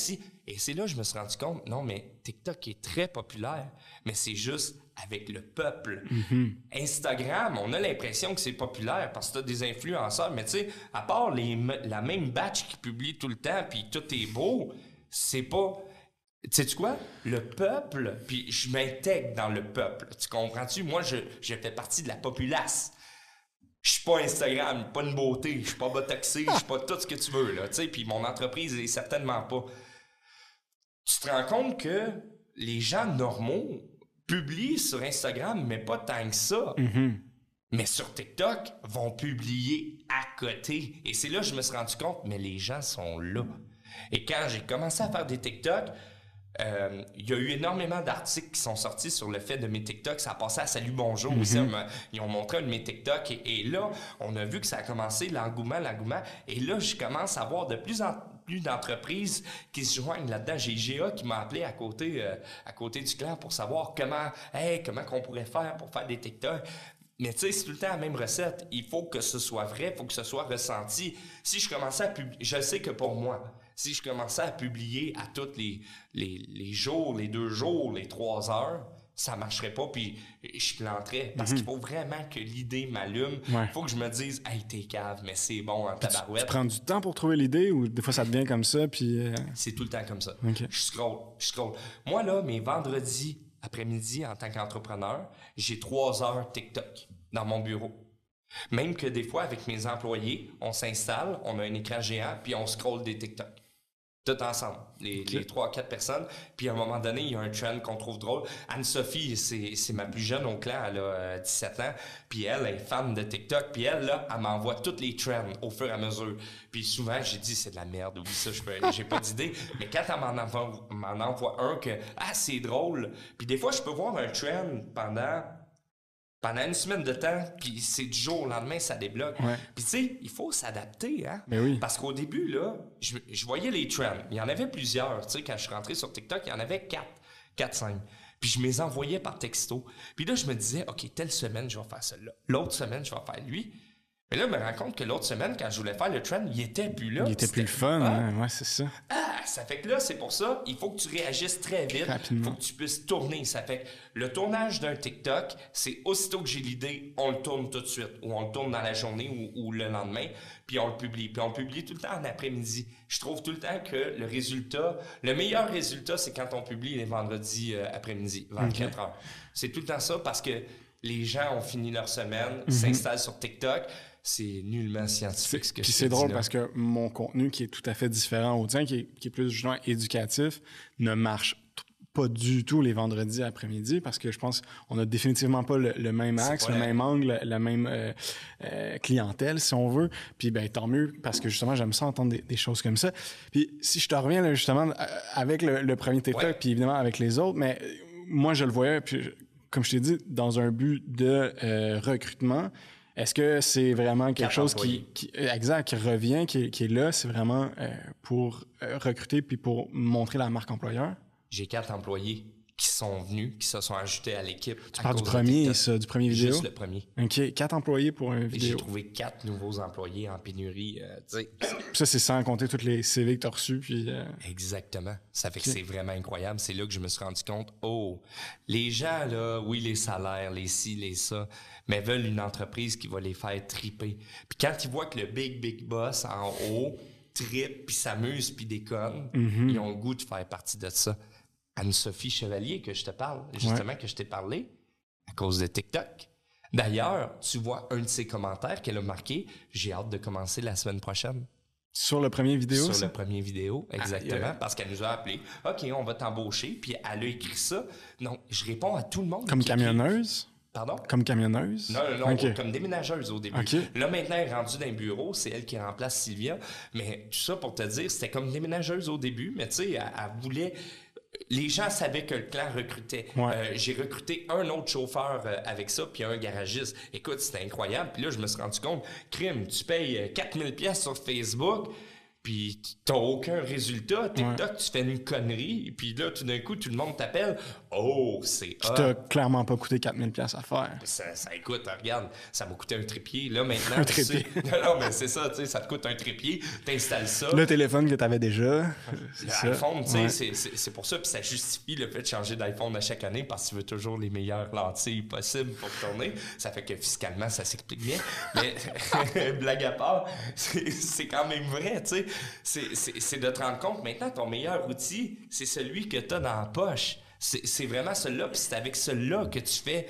Et c'est là que je me suis rendu compte, non, mais TikTok est très populaire, mais c'est juste avec le peuple. Mm-hmm. Instagram, on a l'impression que c'est populaire parce que t'as des influenceurs, mais tu sais, à part les, la même batch qui publie tout le temps, puis tout est beau, c'est pas tu sais quoi? Le peuple, puis je m'intègre dans le peuple. Tu comprends-tu? Moi, je, je fais partie de la populace. Je suis pas Instagram, pas une beauté, je suis pas botoxé, je suis pas tout ce que tu veux, là, tu sais, puis mon entreprise est certainement pas. Tu te rends compte que les gens normaux publient sur Instagram, mais pas tant que ça. Mm-hmm. Mais sur TikTok, vont publier à côté. Et c'est là que je me suis rendu compte, mais les gens sont là. Et quand j'ai commencé à faire des TikTok, euh, il y a eu énormément d'articles qui sont sortis sur le fait de mes TikTok. Ça a passé à Salut Bonjour aussi. Mhm. Ils ont montré un de mes TikTok. Et, là, on a vu que ça a commencé l'engouement, l'engouement. Et là, je commence à voir de plus en plus d'entreprises qui se joignent là-dedans. J'ai IGA qui m'a appelé à côté, euh, à côté du clan pour savoir comment, hey, comment qu'on pourrait faire pour faire des TikTok. Mais tu sais, c'est tout le temps la même recette. Il faut que ce soit vrai, il faut que ce soit ressenti. Si je commençais à publier, je sais que pour moi, si je commençais à publier à tous les, les, jours, les deux jours, les trois heures, ça marcherait pas, puis je planterais. Parce Mhm. qu'il faut vraiment que l'idée m'allume. Il Ouais. faut que je me dise, hey, t'es cave, mais c'est bon en Tu tabarouette. prends du temps pour trouver l'idée ou des fois ça devient comme ça, puis... euh, C'est tout le temps comme ça. Je scroll, je scroll. Moi, là, mes vendredis après-midi, en tant qu'entrepreneur, j'ai trois heures TikTok dans mon bureau. Même que des fois, avec mes employés, on s'installe, on a un écran géant, puis on scroll des TikTok. Tout ensemble, les, les trois, quatre personnes. Puis à un moment donné, il y a un trend qu'on trouve drôle. Anne-Sophie, c'est c'est ma plus jeune au clan, elle a euh, 17 ans. Puis elle, elle est fan de TikTok. Puis elle, là, elle m'envoie tous les trends au fur et à mesure. Puis souvent, j'ai dit, c'est de la merde, oui, ça, je peux- j'ai pas d'idée. Mais quand elle m'en envoie, m'en envoie un que, ah, c'est drôle. Puis des fois, je peux voir un trend pendant pendant une semaine de temps, puis c'est du jour au lendemain, ça débloque. Ouais. Puis tu sais, il faut s'adapter, hein? Mais oui. Parce qu'au début, là, je, je voyais les trends. Il y en avait plusieurs. Tu sais, quand je suis rentré sur TikTok, il y en avait quatre, quatre, cinq. Puis je me les envoyais par texto. Puis là, je me disais, OK, telle semaine, je vais faire celle-là. L'autre semaine, je vais faire lui. Mais là, je me rends compte que l'autre semaine, quand je voulais faire le trend, il était plus là. Il était plus le fun, hein? ouais, c'est ça. ah, ça fait que là, c'est pour ça, il faut que tu réagisses très vite. Rapidement. faut que tu puisses tourner. Ça fait que le tournage d'un TikTok, c'est aussitôt que j'ai l'idée, on le tourne tout de suite. Ou on le tourne dans la journée ou, ou le lendemain, puis on le publie. Puis on le publie tout le temps en après-midi. Je trouve tout le temps que le résultat, le meilleur résultat, c'est quand on publie les vendredis euh, après-midi, 24 heures. C'est tout le temps ça parce que les gens ont fini leur semaine, Mhm. s'installent sur TikTok. C'est nullement scientifique ce que Puis c'est drôle là. parce que mon contenu qui est tout à fait différent au tien, qui est, qui est plus genre éducatif, ne marche pas du tout les vendredis après-midi parce que je pense qu'on a définitivement pas le, le même axe, le même angle, la même euh, euh, clientèle, si on veut. Puis ben tant mieux parce que justement, j'aime ça entendre des, des choses comme ça. Puis si je te reviens là, justement euh, avec le, le premier TikTok, Ouais. puis évidemment avec les autres, mais moi je le voyais, puis comme je t'ai dit, dans un but de euh, recrutement. Est-ce que c'est vraiment quelque chose qui, exact, qui revient, qui, est- qui est là, c'est vraiment euh, pour euh, recruter puis pour montrer la marque employeur? J'ai quatre employés qui sont venus, qui se sont ajoutés à l'équipe. Tu parles du premier, ça, du premier vidéo? Juste le premier. OK, quatre employés pour une Et J'ai vidéo. trouvé quatre nouveaux employés en pénurie. euh, ça, c'est sans compter tous les CV que tu as reçus. Puis, euh, Exactement. Ça fait que c'est vraiment incroyable. C'est là que je me suis rendu compte, oh, les gens, là, oui, les salaires, les ci, les ça, mais veulent une entreprise qui va les faire triper. Puis quand ils voient que le big, big boss en haut tripe, puis s'amuse, puis déconne, Mhm. ils ont le goût de faire partie de ça. Anne-Sophie Chevalier, que je te parle, justement, que je t'ai parlé, à cause de TikTok. D'ailleurs, tu vois un de ses commentaires qu'elle a marqué, j'ai hâte de commencer la semaine prochaine sur le premier vidéo, sur ça? le premier vidéo, exactement, parce qu'elle nous a appelé. OK, on va t'embaucher, puis elle a écrit ça. Non, je réponds à tout le monde. comme qui camionneuse? Pardon? Comme camionneuse? Non, non, non, comme déménageuse au début. Là, maintenant, elle est rendue dans un bureau, c'est elle qui remplace Sylvia. Mais tout ça pour te dire, c'était comme déménageuse au début, mais tu sais, elle, elle voulait. Les gens savaient que le clan recrutait. Ouais. Euh, J'ai recruté un autre chauffeur euh, avec ça, puis un garagiste. Écoute, c'était incroyable. Puis là, je me suis rendu compte, crime, tu payes euh, 4000 pièces sur Facebook, puis t'as aucun résultat. TikTok, tu fais une connerie, puis là, tout d'un coup, tout le monde t'appelle. Oh, c'est Qui t'a clairement pas coûté 4000 pièces à faire. Ça, ça coûte, regarde, ça m'a coûté un trépied. Là, maintenant, Un tu sais- trépied. non, non, mais c'est ça, tu sais, ça te coûte un trépied, t'installes ça. Le téléphone que tu avais déjà. L'iPhone, tu sais, c'est- pour ça, puis ça justifie le fait de changer d'iPhone à chaque année parce que tu veux toujours les meilleures lentilles possibles pour tourner. Ça fait que fiscalement, ça s'explique bien. Mais blague à part, c'est quand même vrai, tu sais. C'est- de te rendre compte, maintenant, ton meilleur outil, c'est celui que tu as dans la poche. C'est vraiment celui-là, puis c'est avec celui-là que tu fais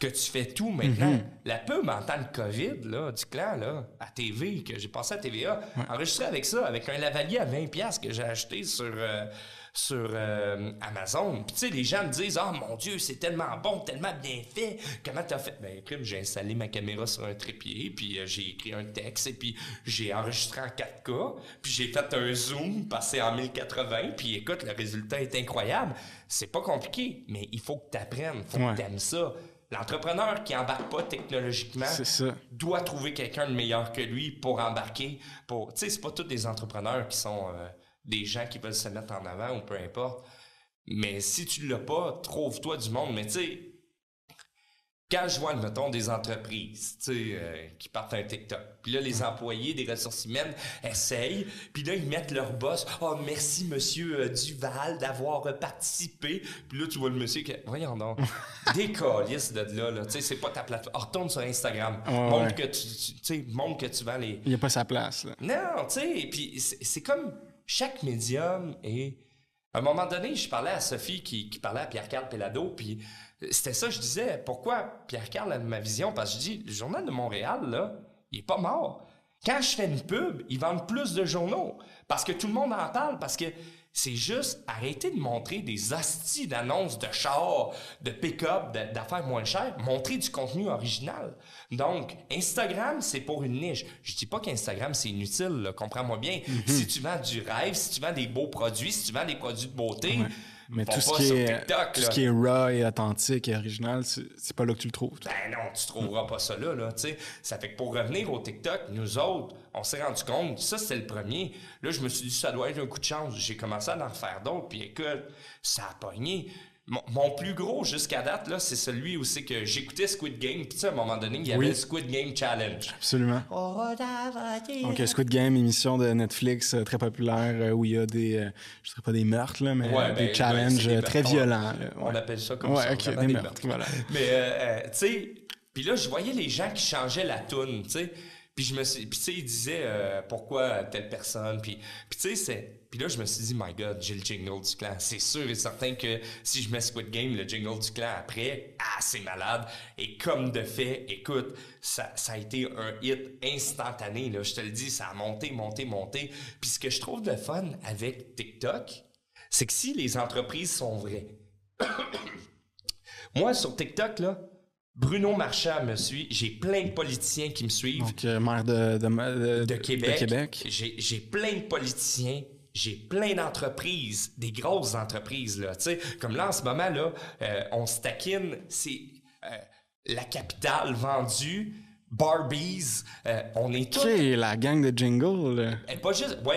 que tu fais tout maintenant. La pub en temps de COVID, là, du clan, là, à TV, que j'ai passé à TVA, enregistré avec ça, avec un lavalier à 20$ piastres que j'ai acheté sur, euh, sur euh, Amazon. Puis tu sais, les gens me disent « Ah, mon Dieu, c'est tellement bon, tellement bien fait. Comment t'as fait? » Ben, crime, j'ai installé ma caméra sur un trépied, puis euh, j'ai écrit un texte, et puis j'ai enregistré en 4K, puis j'ai fait un zoom, passé en 1080, puis écoute, le résultat est incroyable. C'est pas compliqué, mais il faut que tu apprennes, faut Ouais. que tu ça. L'entrepreneur qui embarque pas technologiquement doit trouver quelqu'un de meilleur que lui pour embarquer. Pour, tu sais, c'est pas tous des entrepreneurs qui sont euh, des gens qui veulent se mettre en avant ou peu importe. Mais si tu l'as pas, trouve-toi du monde. Mais tu sais, quand je vois, mettons, des entreprises, tu sais, euh, qui partent un TikTok, puis là, les employés des ressources humaines essayent, puis là, ils mettent leur boss, « Oh, merci, monsieur euh, Duval, d'avoir euh, participé. » Puis là, tu vois le monsieur qui... Voyons donc, décalisse de là, là, tu sais, c'est pas ta plateforme. Oh, retourne sur Instagram, montre, que tu, tu montre que tu vends les... Il n'y a pas sa place, là. Non, tu sais, puis c'est comme chaque médium est... À un moment donné, je parlais à Sophie qui, parlait à Pierre-Carl Pelado, puis c'était ça, je disais, pourquoi Pierre-Carl a ma vision? Parce que je dis, le journal de Montréal, là, il est pas mort. Quand je fais une pub, ils vendent plus de journaux. Parce que tout le monde en parle, parce que c'est juste arrêter de montrer des hosties d'annonces de chars, de pick-up, d'affaires moins chères, montrer du contenu original. Donc, Instagram, c'est pour une niche. Je dis pas qu'Instagram, c'est inutile, comprends-moi bien. Mm-hmm. Si tu vends du rêve, si tu vends des beaux produits, si tu vends des produits de beauté, mais tout ce, qui est, tout ce qui est raw et authentique et original, c'est pas là que tu le trouves. Ben non, tu trouveras pas ça là. là ça fait que pour revenir au TikTok, nous autres, on s'est rendu compte, ça c'était le premier. Là, je me suis dit, ça doit être un coup de chance. J'ai commencé à en faire d'autres, puis écoute, ça a pogné. Mon, plus gros jusqu'à date, là, c'est celui où c'est que j'écoutais Squid Game, puis à un moment donné, il y avait le Squid Game Challenge. Absolument. Donc, Squid Game, émission de Netflix euh, très populaire euh, où il y a des, euh, je ne dirais pas des meurtres, là, mais des ben, challenges très violents. On, appelle ça comme ça. Ok, des, meurtres, voilà. Mais, tu sais, puis là, je voyais les gens qui changeaient la toune, tu sais. Puis je me suis, puis tu sais, il disait euh, pourquoi telle personne, puis, puis tu sais, c'est, puis là je me suis dit, my God, j'ai le jingle du clan. C'est sûr et certain que si je mets Squid Game, le jingle du clan après, ah c'est malade. Et comme de fait, écoute, ça, ça a été un hit instantané. Là, je te le dis, ça a monté, monté, monté. Puis ce que je trouve de fun avec TikTok, c'est que si les entreprises sont vraies, moi sur TikTok là Bruno Marchand me suit. J'ai plein de politiciens qui me suivent. Donc, euh, maire de, de, Québec. J'ai plein de politiciens. J'ai plein d'entreprises, des grosses entreprises. Comme là, en ce moment, euh, on se taquine. C'est euh, la capitale vendue Barbies, euh, on est tous... la gang de jingle. Et pas juste... Ouais,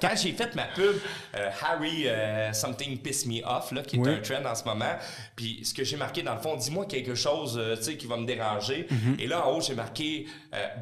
quand j'ai fait ma pub euh, Harry euh, Something Piss Me Off, là, qui est un trend en ce moment, puis ce que j'ai marqué dans le fond, dis-moi quelque chose tu sais, qui va me déranger. Mm-hmm. Et là, en haut, j'ai marqué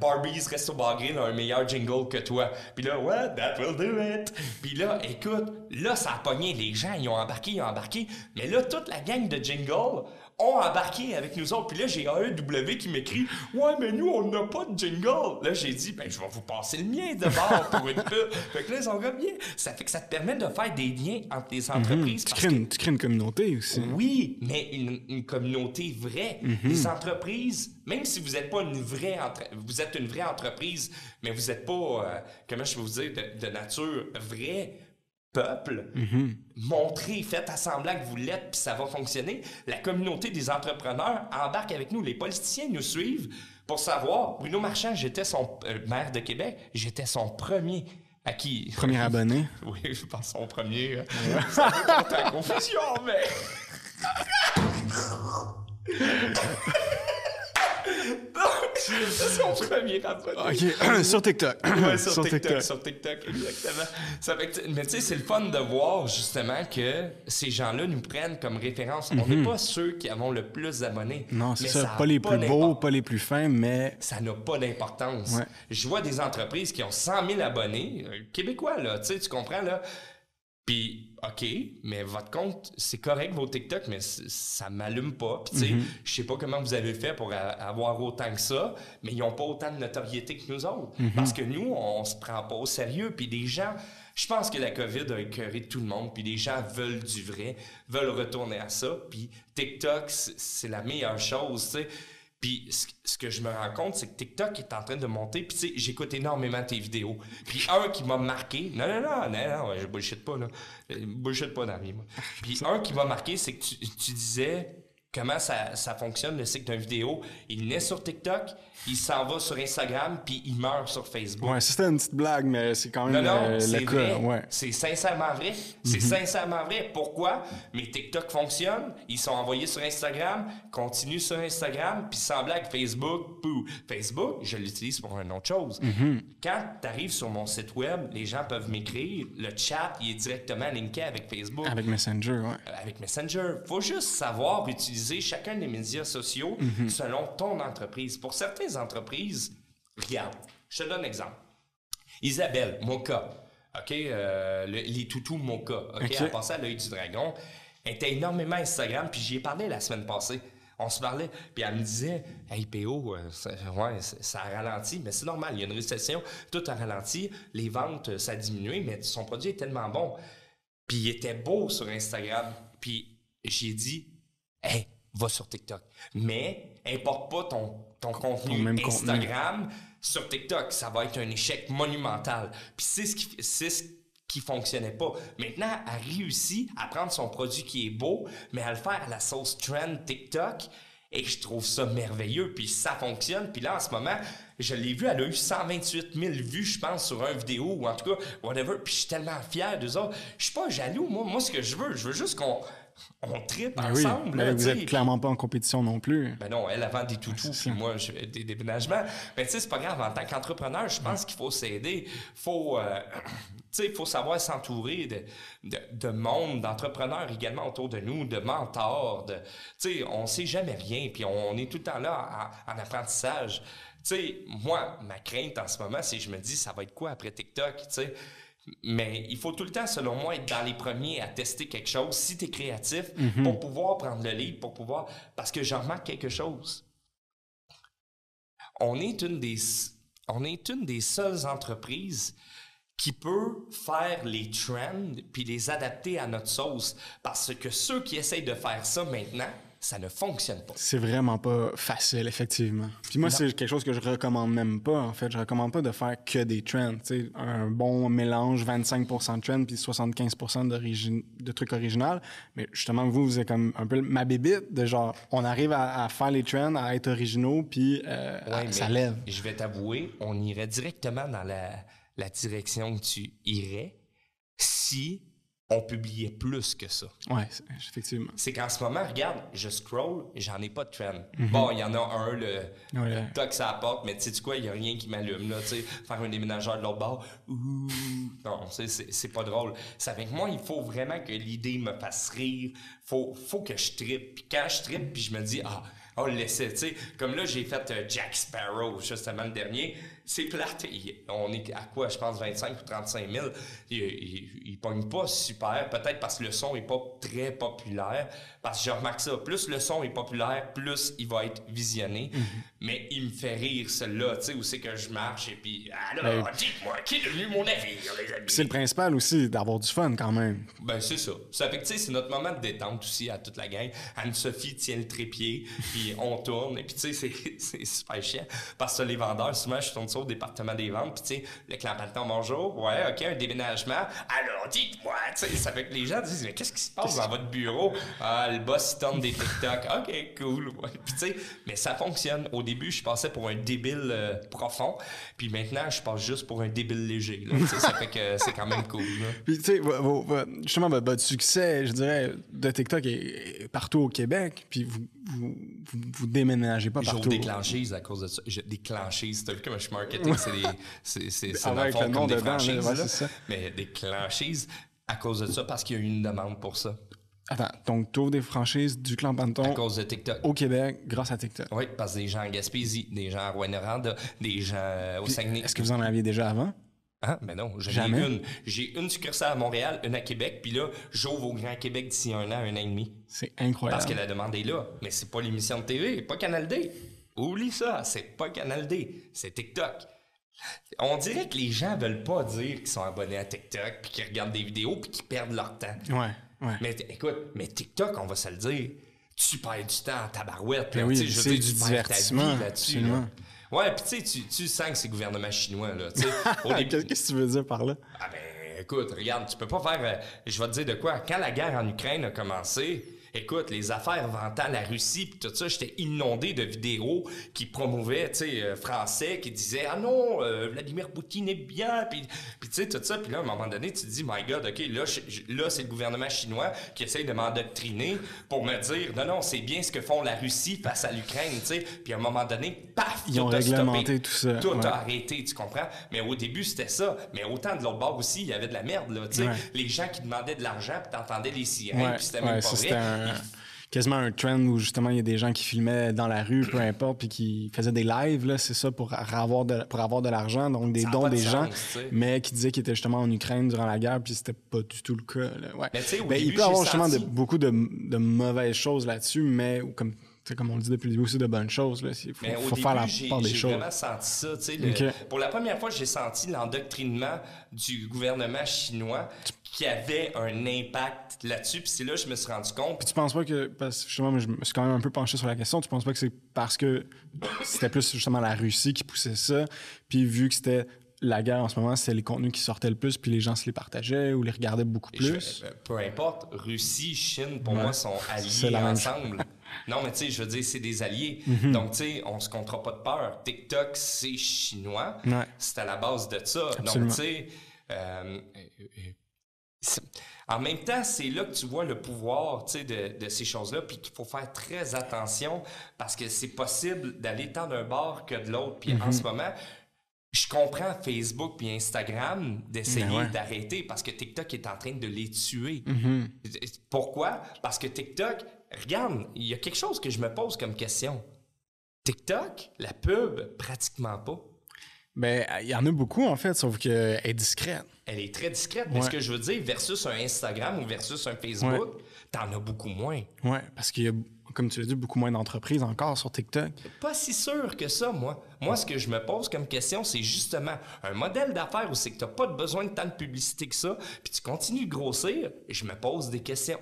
Barbies Resto Bar Grill a un meilleur jingle que toi. Puis là, what? That will do it. Puis là, écoute, là, ça a pogné. Les gens, ils ont embarqué, ils ont embarqué. Mais là, toute la gang de jingle ont embarqué avec nous autres. Puis là, j'ai AEW qui m'écrit Ouais, mais nous, on n'a pas de jingle. Là, j'ai dit Ben, je vais vous passer le mien de bord pour une pub. fait que là, ils ont bien. Ça fait que ça te permet de faire des liens entre les mhm. entreprises. tu, crées une, tu, crées une, communauté aussi. Oui, mais une, communauté vraie. Mhm. Les entreprises, même si vous n'êtes pas une vraie vous êtes une vraie entreprise, mais vous n'êtes pas, euh, comment je peux vous dire, de, de nature vraie peuple, mm montrez, faites semblant que vous l'êtes, puis ça va fonctionner. La communauté des entrepreneurs embarque avec nous. Les politiciens nous suivent pour savoir. Bruno Marchand, j'étais son euh, maire de Québec, j'étais son premier. À qui? Premier abonné. oui, je pense son premier. Euh, ça me confusion, mais. c'est son premier OK, sur TikTok. ouais, sur, TikTok, Sur TikTok, exactement. Ça fait mais tu sais, c'est le fun de voir justement que ces gens-là nous prennent comme référence. On n'est mhm. pas ceux qui avons le plus d'abonnés. Non, c'est ça. Pas les plus beaux, pas les plus fins, mais. Ça n'a pas d'importance. Je vois des entreprises qui ont 100 000 abonnés, euh, québécois, là, tu sais, tu comprends, là. Puis, OK, mais votre compte, c'est correct, vos TikTok, mais ça m'allume pas. Puis, tu sais, mm-hmm. je sais pas comment vous avez fait pour avoir autant que ça, mais ils ont pas autant de notoriété que nous autres. Mm-hmm. Parce que nous, on se prend pas au sérieux. Puis, des gens, je pense que la COVID a écœuré tout le monde. Puis, des gens veulent du vrai, veulent retourner à ça. Puis, TikTok, c'est la meilleure chose, tu sais puis ce que je me rends compte, c'est que TikTok est en train de monter. Puis tu sais, j'écoute énormément tes vidéos. Puis un qui m'a marqué, non, non, non, non, non, je bullshit pas, là. Je bullshit pas dans la vie, moi. Puis un qui m'a marqué, c'est que tu, tu disais comment ça, ça fonctionne, le cycle d'une vidéo. Il naît sur TikTok, il s'en va sur Instagram, puis il meurt sur Facebook. Ouais, c'était une petite blague, mais c'est quand même non, non, euh, le cas. Ouais. C'est sincèrement vrai. C'est mhm. sincèrement vrai. Pourquoi? Mais TikTok fonctionne, ils sont envoyés sur Instagram, continuent sur Instagram, puis sans blague, Facebook, pou. Facebook, je l'utilise pour une autre chose. Mhm. Quand tu arrives sur mon site web, les gens peuvent m'écrire, le chat, il est directement linké avec Facebook. Avec Messenger, ouais. Euh, avec Messenger. Faut juste savoir utiliser chacun des médias sociaux Mhm. selon ton entreprise. Pour certaines entreprises, regarde, je te donne un exemple. Isabelle, Moka, OK, euh, le- les toutous Moka, OK, OK. elle passait à l'œil du dragon, elle était énormément Instagram, puis j'y ai parlé la semaine passée. On se parlait, puis elle me disait, Hey PO, euh, ça, ouais, ça a ralenti, mais c'est normal, il y a une récession, tout a ralenti, les ventes, euh, ça a diminué, mais son produit est tellement bon. Puis il était beau sur Instagram. Puis j'ai dit, hey, va sur TikTok. Mais importe pas ton, ton contenu Ton même contenu. Instagram sur TikTok. Ça va être un échec monumental. Puis c'est ce qui, c'est ce qui fonctionnait pas. Maintenant, elle réussit à prendre son produit qui est beau, mais à le faire à la sauce trend TikTok. Et je trouve ça merveilleux, puis ça fonctionne. Puis là, en ce moment, je l'ai vu, elle a eu 128 000 vues, je pense, sur une vidéo, ou en tout cas, whatever. Puis je suis tellement fier d'eux autres. Je suis pas jaloux, moi. Moi, ce que je veux, je veux juste qu'on on tripe Ben oui, ensemble. mais là, vous tu sais. êtes clairement pas en compétition non plus. Ben non, elle avant des toutous, puis moi, je des déménagements. Mais tu sais, c'est pas grave. En tant qu'entrepreneur, je pense qu'il faut s'aider. Faut, euh, tu sais, il faut savoir s'entourer de, de, de monde, d'entrepreneurs également autour de nous, de mentors. De, tu sais, on sait jamais rien, puis on, est tout le temps là en, en apprentissage. Tu sais, moi, ma crainte en ce moment, c'est que je me dis, ça va être quoi après TikTok, tu sais? Mais il faut tout le temps, selon moi, être dans les premiers à tester quelque chose, si tu es créatif, pour pouvoir prendre le lead, pour pouvoir... Parce que j'en remarque quelque chose. On est une des, on est une des seules entreprises qui peut faire les trends puis les adapter à notre sauce. Parce que ceux qui essayent de faire ça maintenant, ça ne fonctionne pas. C'est vraiment pas facile, effectivement. Puis moi, c'est quelque chose que je recommande même pas, en fait. Je recommande pas de faire que des trends. Tu sais, un bon mélange, 25 de trends puis 75 d'origi- de trucs originaux. Mais justement, vous, vous êtes comme un peu ma bébite de genre, on arrive à, à faire les trends, à être originaux, puis euh, Ouais, ça lève. Je vais t'avouer, on irait directement dans la, la direction que tu irais si on publiait plus que ça. C'est- effectivement. C'est qu'en ce moment, regarde, je scroll, j'en ai pas de trend. Mhm. Bon, il y en a un, le Ouais. toc ça apporte, mais tu sais quoi, il y a rien qui m'allume là, tu sais, faire un déménageur de l'autre bord, ouh, non, c'est pas drôle. Ça fait que moi, il faut vraiment que l'idée me fasse rire, faut faut que je trippe. Puis quand je trippe, puis je me dis ah, on le laissait, tu sais, comme là j'ai fait euh, Jack Sparrow justement le dernier, c'est plate, on est à quoi, je pense 25 ou 35 000, il, il, il pas super, peut-être parce que le son est pas très populaire, parce que je remarque ça, plus le son est populaire, plus il va être visionné, mais il me fait rire celui-là, tu sais, où c'est que je marche et puis alors, Ben, dites-moi, qui est devenu mon navire, les amis? C'est le principal aussi, d'avoir du fun quand même. Ben, c'est ça. Ça fait que, tu sais, c'est notre moment de détente aussi à toute la gang. Anne-Sophie tient le trépied, puis on tourne, et puis, tu sais, c'est- super chiant. Parce que les vendeurs, souvent, je tourne ça au département des ventes, puis, tu sais, le clampanton, bonjour, ouais, OK, un déménagement. Alors, dites-moi, tu sais, ça fait que les gens disent, mais qu'est-ce qui se passe dans votre bureau? Ah, le boss, il tourne des TikTok. OK, cool. Ouais. Puis, tu sais, mais ça fonctionne. Au début, je passais pour un débile euh, profond, puis maintenant, je passe juste pour un débile léger, là. Ça fait que c'est quand même cool, là. Puis, tu sais, justement, votre, votre succès, je dirais, de TikTok est, est partout au Québec, puis vous, vous, vous, vous déménagez pas partout. des clanchises à cause de ça. J'ai des clanchises. T'as vu comment je suis marketing? C'est des. C'est, Ah ouais, comme des là, franchises. ouais, ça. Mais des à cause de ça, parce qu'il y a eu une demande pour ça. Attends, donc tu ouvres des franchises du clan À Panton cause de TikTok. au Québec grâce à TikTok. Oui, parce que des gens en Gaspésie, des gens à Rouyn-Noranda, des gens euh, au Saguenay. Est-ce que vous en aviez déjà avant? Ah, mais non, j'en ai Jamais? une. J'ai une succursale à Montréal, une à Québec, puis là, j'ouvre au Grand Québec d'ici un an, un an et demi. C'est incroyable. Parce que la demande est là. Mais c'est pas l'émission de TV, pas Canal D. Oublie ça, c'est pas Canal D, c'est TikTok. On dirait que les gens veulent pas dire qu'ils sont abonnés à TikTok, puis qu'ils regardent des vidéos, puis qu'ils perdent leur temps. Ouais, ouais. Mais écoute, mais TikTok, on va se le dire, tu perds du temps en tabarouette. Ben là, oui, je veux dire, du tu ta divertissement, là-dessus. là. Ouais, puis tu sais, tu- sens que c'est gouvernement chinois, là. début, Qu'est-ce que tu veux dire par là? ah ben, écoute, regarde, tu peux pas faire. euh, je vais te dire de quoi. Quand la guerre en Ukraine a commencé, écoute, les affaires vantant la Russie puis tout ça, j'étais inondé de vidéos qui promouvaient, tu sais, euh, français, qui disaient ah non, euh, Vladimir Poutine est bien, puis puis tu sais tout ça, puis là à un moment donné, tu te dis my God, ok, là, là c'est le gouvernement chinois qui essaye de m'endoctriner pour me dire non non, c'est bien ce que font la Russie face à l'Ukraine, tu sais, puis à un moment donné, paf, Ils ont tout a stoppé. tout ça, Tout ouais. a arrêté, tu comprends? Mais au début, c'était ça. Mais autant de l'autre bord aussi, il y avait de la merde, là. Tu sais, Ouais. les gens qui demandaient de l'argent, puis t'entendais les sirènes, Ouais, puis c'était même pas vrai. Un- Ils- quasiment un trend où justement il y a des gens qui filmaient dans la rue, peu importe, puis qui faisaient des lives, là, c'est ça, pour avoir de, pour avoir de l'argent, donc des dons des gens, mais qui disaient qu'ils étaient justement en Ukraine durant la guerre, puis c'était pas du tout le cas. Ouais. Mais ben, il peut y avoir justement de, beaucoup de, de, mauvaises choses là-dessus, mais comme comme on le dit depuis le début aussi, de bonnes choses. Il faut, faire la part des choses. J'ai vraiment senti ça. Pour la première fois, j'ai senti l'endoctrinement du gouvernement chinois qui avait un impact là-dessus. Puis c'est là que je me suis rendu compte. Puis tu penses pas que, parce que justement, je me suis quand même un peu penché sur la question, tu penses pas que c'est parce que c'était plus justement la Russie qui poussait ça, puis vu que c'était la guerre en ce moment, c'est les contenus qui sortaient le plus, puis les gens se les partageaient ou les regardaient beaucoup plus? Euh, peu importe, Russie, Chine, pour moi, sont alliés ensemble. non, mais tu sais, je veux dire, c'est des alliés. Mhm. Donc, tu sais, on se comptera pas de peur. TikTok, c'est chinois. C'est à la base de ça. Donc, tu sais, euh, euh, en même temps, c'est là que tu vois le pouvoir de, de ces choses-là, puis qu'il faut faire très attention parce que c'est possible d'aller tant d'un bord que de l'autre. Puis en mhm. ce moment, je comprends Facebook puis Instagram d'essayer ben d'arrêter parce que TikTok est en train de les tuer. Mm-hmm. Pourquoi? Parce que TikTok, regarde, il y a quelque chose que je me pose comme question. TikTok, la pub, pratiquement pas. Ben, il y en a beaucoup, en fait, sauf qu'elle est discrète. Elle est très discrète. Mais ce que je veux dire, versus un Instagram ou versus un Facebook, t'en as beaucoup moins. Oui, parce qu'il y a comme tu l'as dit, beaucoup moins d'entreprises encore sur TikTok. Pas si sûr que ça, moi. Moi, ce que je me pose comme question, c'est justement un modèle d'affaires où c'est que tu n'as pas besoin de tant de publicité que ça, puis tu continues de grossir, et je me pose des questions.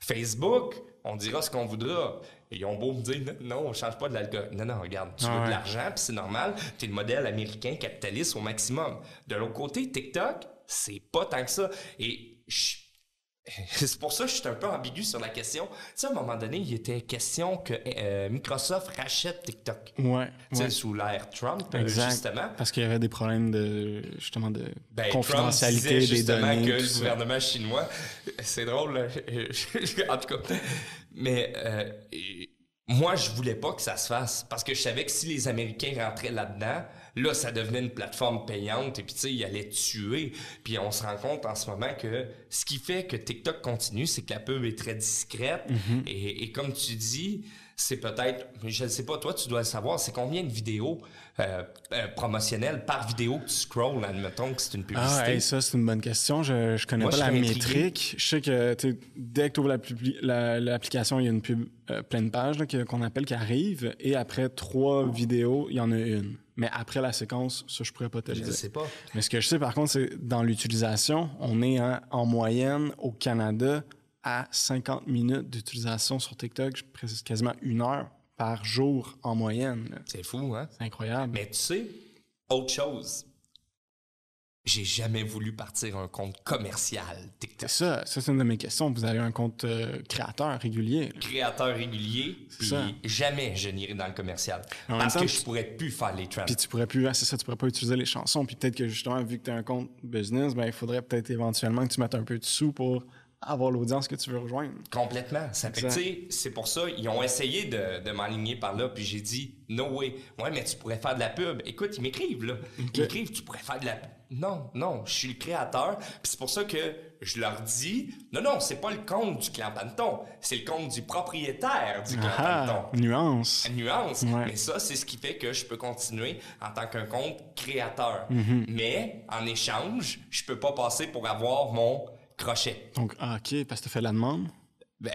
Facebook, on dira ce qu'on voudra. ils ont beau me dire, non, on change pas de l'algorithme. Non, non, regarde, tu veux de l'argent, puis c'est normal, tu es le modèle américain capitaliste au maximum. De l'autre côté, TikTok, c'est pas tant que ça. Et je c'est pour ça que je suis un peu ambigu sur la question. Tu sais, à un moment donné, il était question que euh, Microsoft rachète TikTok. Ouais. Tu sais, sous l'ère Trump, justement. Parce qu'il y avait des problèmes de, justement, de ben, confidentialité des données. que le gouvernement chinois, c'est drôle, en tout cas. Mais, euh, moi, je voulais pas que ça se fasse. Parce que je savais que si les Américains rentraient là-dedans, Là, ça devenait une plateforme payante et puis tu sais, il allait tuer. Puis on se rend compte en ce moment que ce qui fait que TikTok continue, c'est que la pub est très discrète. Mm-hmm. et, comme tu dis, c'est peut-être, je ne sais pas, toi, tu dois le savoir, c'est combien de vidéos euh, euh, promotionnelles par vidéo que tu scrolls, admettons que c'est une publicité? Ah, ça, c'est une bonne question. Je ne connais pas la métrique. Je sais que dès que tu ouvres l'application, il y a une pub euh, pleine page qu'on appelle qui arrive, et après trois vidéos, il y en a une. Mais après la séquence, ça, je pourrais pas te le dire. Je sais pas. Mais ce que je sais, par contre, c'est dans l'utilisation, on est en moyenne au Canada à 50 minutes d'utilisation sur TikTok, quasiment une heure par jour en moyenne. C'est fou, hein? C'est incroyable. Mais tu sais, autre chose, j'ai jamais voulu partir un compte commercial TikTok. C'est ça, ça c'est une de mes questions. Vous avez un compte euh, créateur régulier. Créateur régulier, puis jamais je n'irai dans le commercial. parce que je pourrais plus faire les trends. Puis tu pourrais plus, c'est ça, tu pourrais pas utiliser les chansons. Puis peut-être que justement, vu que tu as un compte business, ben il faudrait peut-être éventuellement que tu mettes un peu de sous pour avoir l'audience que tu veux rejoindre. Complètement. Ça fait c'est pour ça, ils ont essayé de, de m'aligner par là, puis j'ai dit, no way. Ouais, mais tu pourrais faire de la pub. Écoute, ils m'écrivent, là. Ils m'écrivent, tu pourrais faire de la non, non, je suis le créateur. Puis c'est pour ça que je leur dis, non, non, c'est pas le compte du clan Panton, c'est le compte du propriétaire du clan ah, Nuance. Nuance. Mais ça, c'est ce qui fait que je peux continuer en tant qu'un compte créateur. Mhm. Mais en échange, je peux pas passer pour avoir mon crochet. Donc, ah, OK, parce que tu fais la demande? Ben,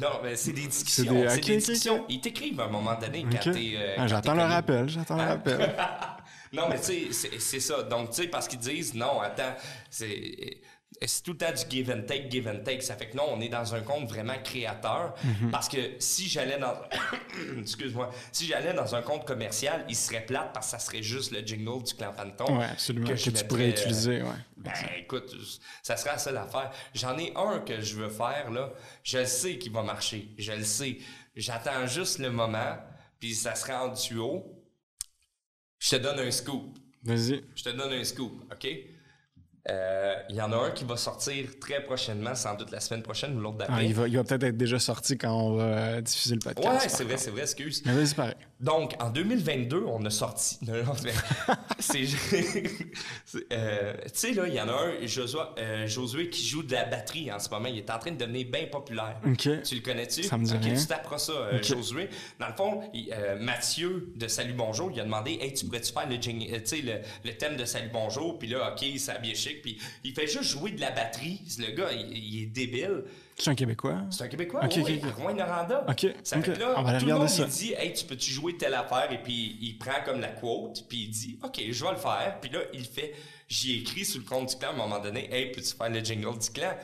non, ben, c'est des discussions. C'est des, discussions. Ils t'écrivent à un moment donné quand t'es. Euh, ah, j'attends le rappel, j'attends le rappel. non, mais tu sais, c'est ça. Donc, tu sais, parce qu'ils disent, non, attends, c'est c'est tout le temps du give and take, give and take. Ça fait que non, on est dans un compte vraiment créateur. Mhm. Parce que si j'allais dans, excuse-moi, si j'allais dans un compte commercial, il serait plate parce que ça serait juste le jingle du clan Phantom. Oui, absolument. Que, tu pourrais utiliser, ouais. Ben, écoute, ça serait la seule affaire. J'en ai un que je veux faire, là. Je le sais qu'il va marcher. Je le sais. J'attends juste le moment, puis ça sera en duo. Je te donne un scoop. Vas-y. Je te donne un scoop, OK? Euh, il y en a un qui va sortir très prochainement, sans doute la semaine prochaine ou l'autre d'après. Ah, il va, il va peut-être être déjà sorti quand on va euh, diffuser le podcast. Ouais, c'est vrai, c'est vrai, excuse. Mais vas-y, pareil. Donc, en 2022, on a sorti. Non, non, mais- c'est. c'est, euh, tu sais, là, il y en a un, Josué, euh, Josué, qui joue de la batterie en ce moment. Il est en train de devenir bien populaire. Tu le connais-tu? Ça me dit Ok, rien. Tu taperas ça. Josué. Dans le fond, il- Mathieu de Salut Bonjour, il a demandé Hey, tu pourrais-tu faire le, le, le thème de Salut Bonjour? Puis là, OK, c'est bien chic. Puis il fait juste jouer de la batterie. Le gars, il, il est débile. C'est un Québécois? C'est un Québécois, Ok, oui, ok, ok. à Rouen-Noranda. Ok, Ça fait que là, On va tout le monde, ça. il dit, hey, tu peux-tu jouer telle affaire? Et puis, il prend comme la quote, puis il dit, OK, je vais le faire. Puis là, il fait, j'y écris sur le compte du clan à un moment donné, hey, peux-tu faire le jingle du clan?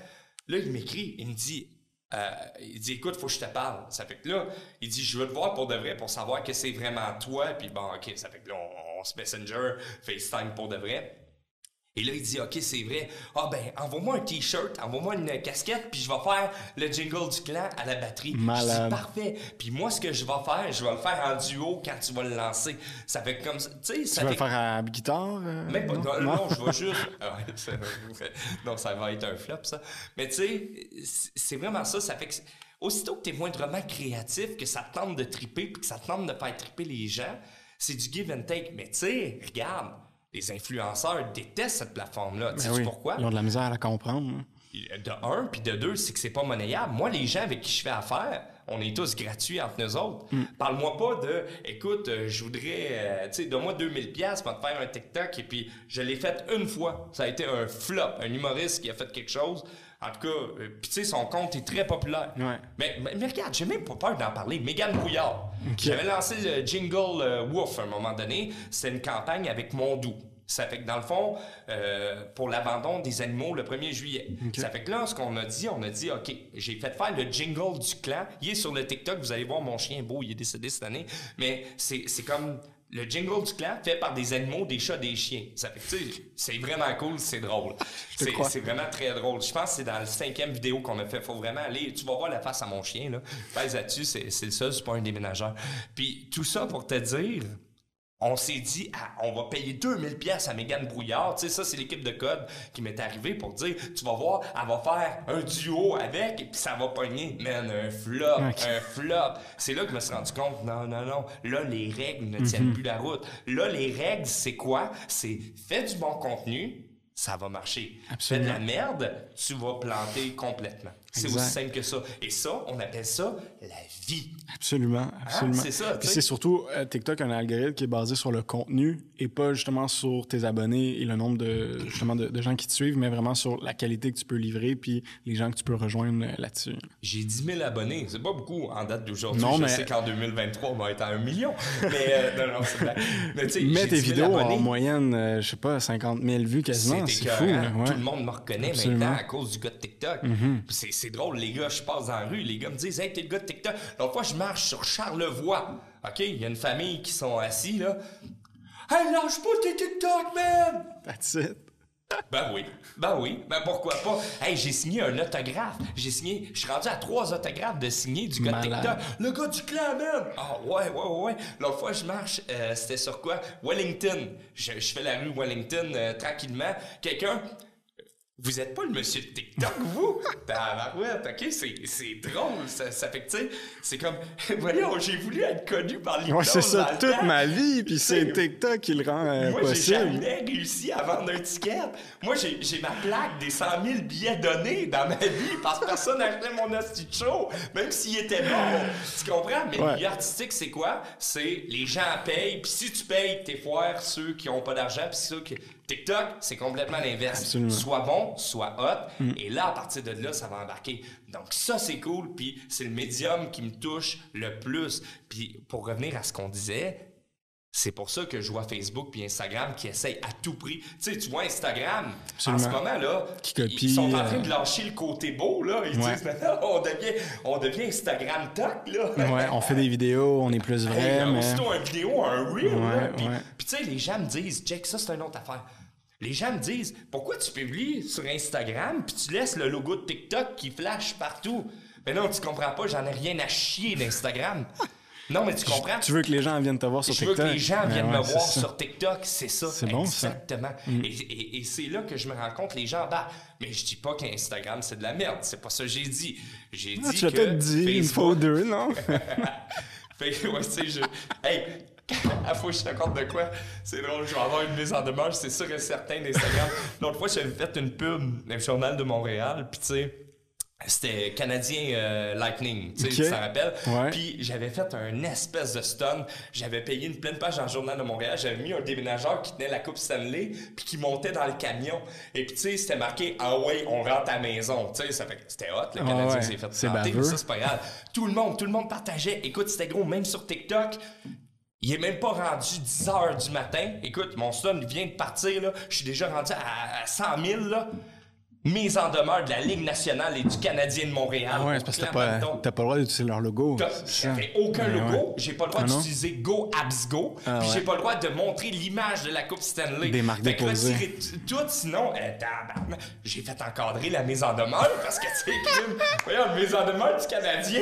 Là, il m'écrit, il me dit, euh, il dit, écoute, faut que je te parle. Ça fait que là, il dit, je veux te voir pour de vrai pour savoir que c'est vraiment toi. Puis bon, OK, ça fait que là, on, on se messenger, FaceTime pour de vrai. Et là, il dit, OK, c'est vrai. Ah ben, envoie-moi un T-shirt, envoie-moi une casquette, puis je vais faire le jingle du clan à la batterie. Malade. Je dis, parfait. Puis moi, ce que je vais faire, je vais le faire en duo quand tu vas le lancer. Ça fait comme ça. Tu sais, vas fait le faire à guitare? euh, même pas, non? non, non, je vais juste. Ah non, ça va être un flop, ça. Mais tu sais, c'est- vraiment ça. Ça fait que. Aussitôt que tu es moindrement créatif, que ça te tente de triper, puis que ça te tente de faire triper les gens, c'est du give and take. Mais tu sais, regarde, les influenceurs détestent cette plateforme-là. Tu Ben sais oui, pourquoi? Ils ont de la misère à la comprendre. hein. De un, puis de deux, c'est que c'est pas monnayable. Moi, les gens avec qui je fais affaire, on est tous gratuits entre nous autres. Mm. Parle-moi pas de, écoute, euh, je voudrais, euh, tu sais, donne-moi 2000 pièces pour te faire un TikTok, et puis je l'ai fait une fois. Ça a été un flop, un humoriste qui a fait quelque chose. En tout cas, euh, puis tu sais, son compte est très populaire. Ouais. Mais, mais, mais regarde, j'ai même pas peur d'en parler. Mégane Brouillard. J'avais lancé le jingle euh, Woof à un moment donné. C'était une campagne avec Mondou. Ça fait que dans le fond, euh, pour l'abandon des animaux le 1er juillet. Ça fait que là, ce qu'on a dit, on a dit, OK, j'ai fait faire le jingle du clan. Il est sur le TikTok, vous allez voir mon chien beau, il est décédé cette année. Mais c'est c'est comme le jingle du clan fait par des animaux, des chats, des chiens. Ça fait c'est vraiment cool, c'est drôle. C'est vraiment très drôle. Je pense que c'est dans la cinquième vidéo qu'on a fait. Faut vraiment aller. Tu vas voir la face à mon chien, là. Pèse là-dessus, c'est c'est le seul, c'est pas un déménageur. Puis tout ça pour te dire, on s'est dit, ah, on va payer 2000 pièces à Mégane Brouillard. Tu sais, ça, c'est l'équipe de code qui m'est arrivé pour dire, tu vas voir, elle va faire un duo avec et puis ça va pogner. Man, un flop, un flop. C'est là que je me suis rendu compte, non, non, non, là, les règles ne tiennent plus la route. Là, les règles, c'est quoi? C'est fais du bon contenu, ça va marcher. Absolument. Fais de la merde, tu vas planter complètement. C'est aussi simple que ça. Et ça, on appelle ça la vie. Absolument, absolument. Ah, c'est ça, Puis c'est surtout euh, TikTok un algorithme qui est basé sur le contenu et pas justement sur tes abonnés et le nombre de justement de, de gens qui te suivent, mais vraiment sur la qualité que tu peux livrer puis les gens que tu peux rejoindre euh, là-dessus. J'ai 10 000 abonnés. C'est pas beaucoup en date d'aujourd'hui. Non, Je mais- sais qu'en 2023, on va être à un million. Mais euh, non, non, c'est blague. Mais tu sais, Mais tes 10 000 vidéos abonnés. en moyenne, euh, je sais pas, 50 000 vues quasiment, C'est fou. écœurant. là, ouais. Tout le monde me reconnaît Absolument. Maintenant à cause du gars de TikTok. C'est c'est drôle, les gars, je passe dans la rue, les gars me disent Hey, t'es le gars de TikTok. L'autre fois, je marche sur Charlevoix. OK, il y a une famille qui sont assis là. Hey, lâche pas tes TikTok, man! That's it. Ben oui, ben oui, ben pourquoi pas? Hey, j'ai signé un autographe. J'ai signé, je suis rendu à trois autographes de signer du gars de Malade. TikTok. Le gars du clan, man! Ah ouais, ouais, ouais, ouais. L'autre fois, je marche, euh, c'était sur quoi? Wellington. Je, je fais la rue Wellington euh, tranquillement. Quelqu'un... Vous êtes pas le monsieur de TikTok, vous? Tabarouette, ok, c'est, c'est drôle, ça, ça fait que, tu sais, c'est comme, voyons, j'ai voulu être connu par l'hypnose Ouais, c'est ça toute temps. ma vie, puis c'est TikTok qui le rend euh, Moi, j'ai jamais réussi à vendre un ticket. Moi, j'ai j'ai ma plaque des 100 000 billets donnés dans ma vie parce que personne n'achetait mon hostie show, même s'il était bon. Tu comprends? Mais Ouais. le milieu artistique, c'est quoi? C'est les gens payent, puis si tu payes, t'es foire ceux qui ont pas d'argent, puis ceux qui... TikTok, c'est complètement l'inverse. Soit bon, soit hot, et là, à partir de là, ça va embarquer. Donc ça, c'est cool, puis c'est le médium qui me touche le plus. Puis pour revenir à ce qu'on disait, c'est pour ça que je vois Facebook puis Instagram qui essayent à tout prix. Tu sais, tu vois Instagram, Absolument. en ce moment, là, Qui copie, ils sont en train euh, de lâcher le côté beau, là. Ils Ouais. disent, on devient, on devient Instagram toc, là. Ouais, on fait des vidéos, on est plus Hey, vrai, là, mais... Aussitôt un vidéo, un reel, Ouais, là. Puis, ouais. tu sais, les gens me disent, Jack, ça, c'est une autre affaire. Les gens me disent, pourquoi tu publies sur Instagram puis tu laisses le logo de TikTok qui flash partout? Mais non, tu comprends pas, j'en ai rien à chier d'Instagram. Non, mais tu comprends? Tu veux que les gens viennent te voir sur je TikTok. Je veux que les gens Ben viennent ouais, me voir ça. sur TikTok, c'est ça. C'est bon, ça. Exactement. Mm. Et, et- et c'est là que je me rends compte, les gens, bah, mais je dis pas qu'Instagram c'est de la merde, c'est pas ça que j'ai dit. J'ai Ah, dit tu l'as que peut-être dit une fois ou Facebook- deux, non? fait que, ouais, tu sais, je. Hey! À fois, je te raconte de quoi? C'est drôle, je vais avoir une mise en demeure, c'est sûr et certain d'Instagram. L'autre fois, j'avais fait une pub dans le journal de Montréal, puis tu sais, c'était Canadien euh, Lightning, tu sais, tu t'en rappelles? Ouais. Puis j'avais fait un espèce de stun. J'avais payé une pleine page dans le journal de Montréal. J'avais mis un déménageur qui tenait la coupe Stanley puis qui montait dans le camion. Et puis tu sais, c'était marqué « Ah ouais, on rentre à la maison ». Tu sais, ça fait c'était hot, le Canadien ouais. s'est fait planter, mais ça, c'est pas grave. Tout le monde, tout le monde partageait. Écoute, c'était gros, même sur TikTok. Il est même pas rendu 10 heures du matin. Écoute, mon stun vient de partir, là. Je suis déjà rendu à, à 100 000, là. Mise en demeure de la Ligue nationale et du Canadien de Montréal. Ah ouais, c'est parce que t'as pas, pas le droit d'utiliser leur logo. J'avais aucun Ouais, logo, ouais. j'ai pas le droit Ah d'utiliser Go Abs Go, Ah puis j'ai pas le droit de montrer l'image de la Coupe Stanley. Des marques déposées. tout, sinon, euh, j'ai fait encadrer la mise en demeure parce que c'est crime. Voyons, la mise en demeure du Canadien,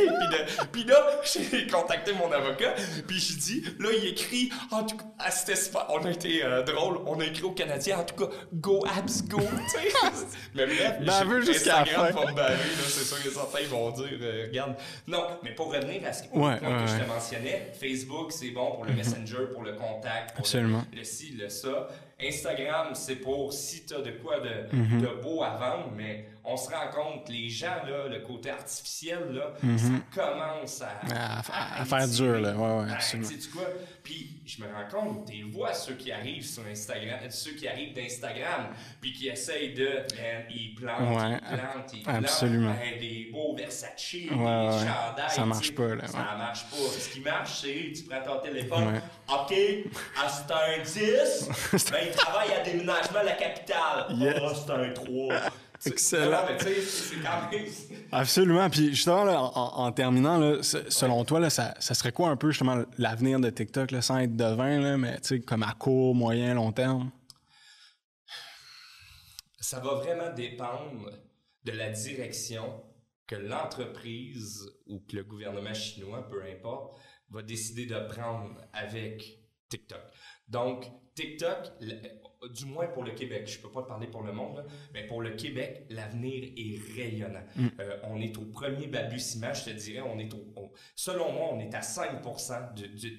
puis de- là, j'ai contacté mon avocat, puis j'ai dit, là, il écrit, en tout cas, on a été euh, drôle, on a écrit au Canadien, en tout cas, Go Abs Go, tu. Mais Baveux j'ai- jusqu'à la fin. me baver, là, c'est sûr que certains vont dire, euh, regarde. Non, mais pour revenir à ce Ouais, que je te mentionnais, Facebook, c'est bon pour le Messenger, pour le contact, pour Absolument. Le, le ci, le ça. Instagram, c'est pour si tu as de quoi de, Mm-hmm. de beau à vendre, mais on se rend compte, les gens, là, le côté artificiel, là, Mm-hmm. ça commence à, À- à- à faire dur, là. Ouais, ouais, absolument. sais-tu quoi? Puis je me rends compte, tu vois ceux qui arrivent sur Instagram, ceux qui arrivent d'Instagram, puis qui essayent de, man, ils plantent, Ouais, ils plantent, ils plantent, absolument. des beaux Versace, des chandails. Ça tu marche pas, là, Ça marche pas. Ce qui marche, c'est tu prends ton téléphone. OK, ah, c'est un 10, ben, il travaille à déménagement à la capitale. Yes. Ah, c'est un 3. Excellent. Absolument. Puis justement, là, en, en terminant, là, se- selon toi, là, ça, ça serait quoi un peu justement l'avenir de TikTok, là, sans être devin, là, mais tu sais, comme à court, moyen, long terme? Ça va vraiment dépendre de la direction que l'entreprise ou que le gouvernement chinois, peu importe, va décider de prendre avec TikTok. Donc, TikTok, du moins pour le Québec, je peux pas te parler pour le monde, là, mais pour le Québec, l'avenir est rayonnant. Euh, on est au premier balbutiement, je te dirais, on est au, on- selon moi, on est à 5% de, de,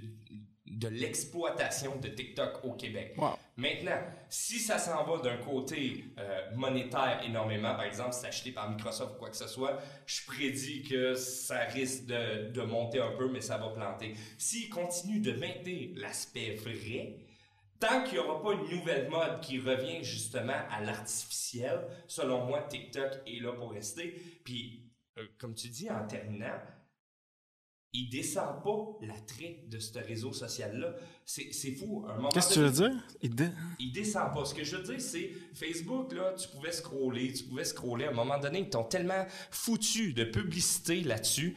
de l'exploitation de TikTok au Québec. Wow. Maintenant, si ça s'en va d'un côté euh, monétaire énormément, par exemple, c'est acheté par Microsoft ou quoi que ce soit, je prédis que ça risque de, de monter un peu, mais ça va planter. S'il continue de maintenir l'aspect vrai, tant qu'il n'y aura pas une nouvelle mode qui revient justement à l'artificiel, selon moi, TikTok est là pour rester. Puis, euh, comme tu dis en terminant, il descend pas l'attrait de ce réseau social-là. C'est fou. Qu'est-ce que tu veux dire? Il dé- il descend pas. Ce que je veux dire, c'est Facebook, là, tu pouvais scroller, tu pouvais scroller. À un moment donné, ils t'ont tellement foutu de publicité là-dessus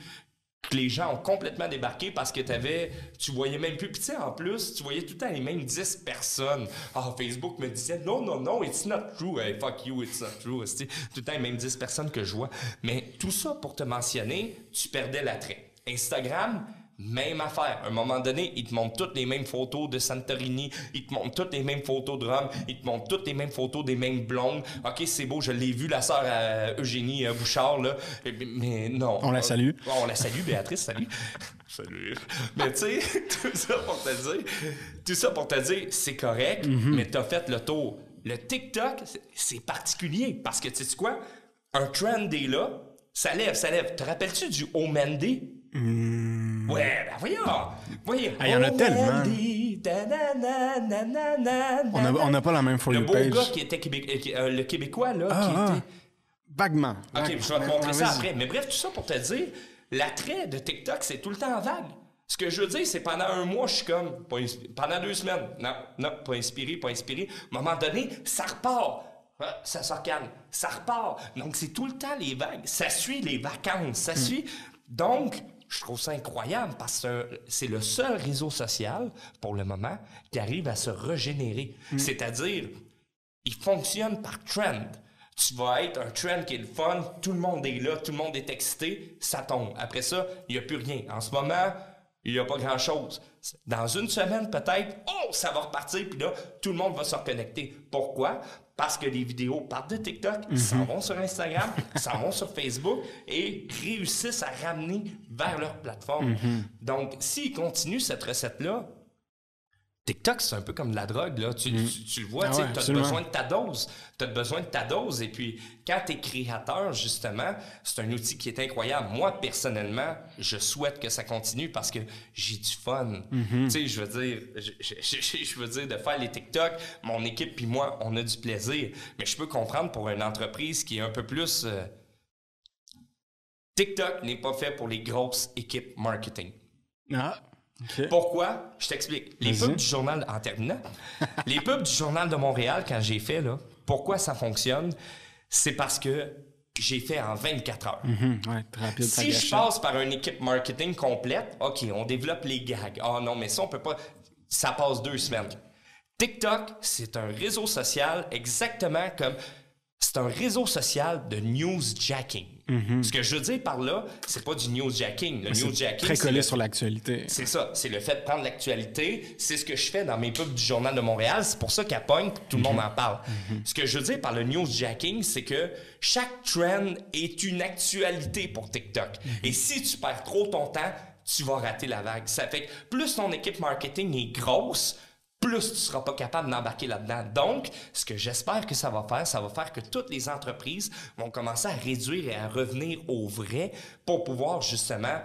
que les gens ont complètement débarqué parce que t'avais, tu voyais même plus. Puis tu sais, en plus, tu voyais tout le temps les mêmes 10 personnes. Ah, Facebook me disait, non, non, non, it's not true. Hey, fuck you, it's not true. C'est tout le temps les mêmes 10 personnes que je vois. Mais tout ça pour te mentionner, tu perdais l'attrait. Instagram, même affaire. À un moment donné, ils te montrent toutes les mêmes photos de Santorini, ils te montrent toutes les mêmes photos de Rome, ils te montrent toutes les mêmes photos des mêmes blondes. OK, c'est beau, je l'ai vu, la sœur à Eugénie euh, Bouchard, là. Mais, mais non. On la salue. Euh, on la salue, Béatrice, salut. salut. Mais tu sais, tout ça pour te dire, tout ça pour te dire, c'est correct, Mhm. mais t'as fait le tour. Le TikTok, c'est- particulier parce que tu sais quoi? Un trend est là, ça lève, ça lève. Te rappelles-tu du Omendy? Ouais, ben voyons! voyons. Hmm. Ah, il y en a tellement. On n'a pas la même For Le beau gars qui était Québec, euh, qui- euh, le Québécois, là, Ah, qui ah. était... Vaguement. Ok, je vais te montrer ça après. Mais bref, tout ça pour te dire, l'attrait de TikTok, c'est tout le temps vague. Ce que je veux dire, c'est pendant un mois, je suis comme, pas pendant deux semaines, non, non, pas inspiré, pas inspiré. À un moment donné, ça repart. Ça se calme, ça repart. Donc, c'est tout le temps les vagues. Ça suit les vacances, ça suit. Donc, je trouve ça incroyable parce que c'est le seul réseau social, pour le moment, qui arrive à se régénérer. C'est-à-dire, il fonctionne par trend. Tu vas être un trend qui est le fun, tout le monde est là, tout le monde est excité, ça tombe. Après ça, il n'y a plus rien. En ce moment, il n'y a pas grand-chose. Dans une semaine, peut-être, oh, ça va repartir, puis là, tout le monde va se reconnecter. Pourquoi? Parce que les vidéos partent de TikTok, Mhm. s'en vont sur Instagram, s'en vont sur Facebook et réussissent à ramener vers leur plateforme. Mhm. Donc, s'ils continuent cette recette-là, TikTok, c'est un peu comme de la drogue, là. Tu, tu- tu le vois, Ah tu as besoin de ta dose. Tu as besoin de ta dose. Et puis, quand tu es créateur, justement, c'est un outil qui est incroyable. Moi, personnellement, je souhaite que ça continue parce que j'ai du fun. Mm-hmm. Tu sais, je veux dire, je, je- je- je veux dire, de faire les TikTok, mon équipe puis moi, on a du plaisir. Mais je peux comprendre pour une entreprise qui est un peu plus... euh, TikTok n'est pas fait pour les grosses équipes marketing. Ah, Pourquoi? Je t'explique. Les pubs du journal, en terminant, les pubs du journal de Montréal, quand j'ai fait, là, pourquoi ça fonctionne? C'est parce que j'ai fait en 24 heures. Mhm, ouais, rapide, Si je passe par une équipe marketing complète, OK, on développe les gags. Ah non, mais ça, on peut pas. Ça passe deux semaines. TikTok, c'est un réseau social exactement comme. C'est un réseau social de newsjacking. Ce que je veux dire par là, c'est pas du newsjacking. Le. C'est newsjacking, Très collé le- sur l'actualité. c'est ça, c'est le fait de prendre l'actualité. C'est ce que je fais dans mes pubs du Journal de Montréal. C'est pour ça qu'à Point, tout le monde en parle. Ce que je veux dire par le newsjacking, c'est que chaque trend est une actualité pour TikTok. Et si tu perds trop ton temps, tu vas rater la vague. Ça fait que plus ton équipe marketing est grosse, plus tu seras pas capable d'embarquer là-dedans. Donc, ce que j'espère que ça va faire, ça va faire que toutes les entreprises vont commencer à réduire et à revenir au vrai pour pouvoir justement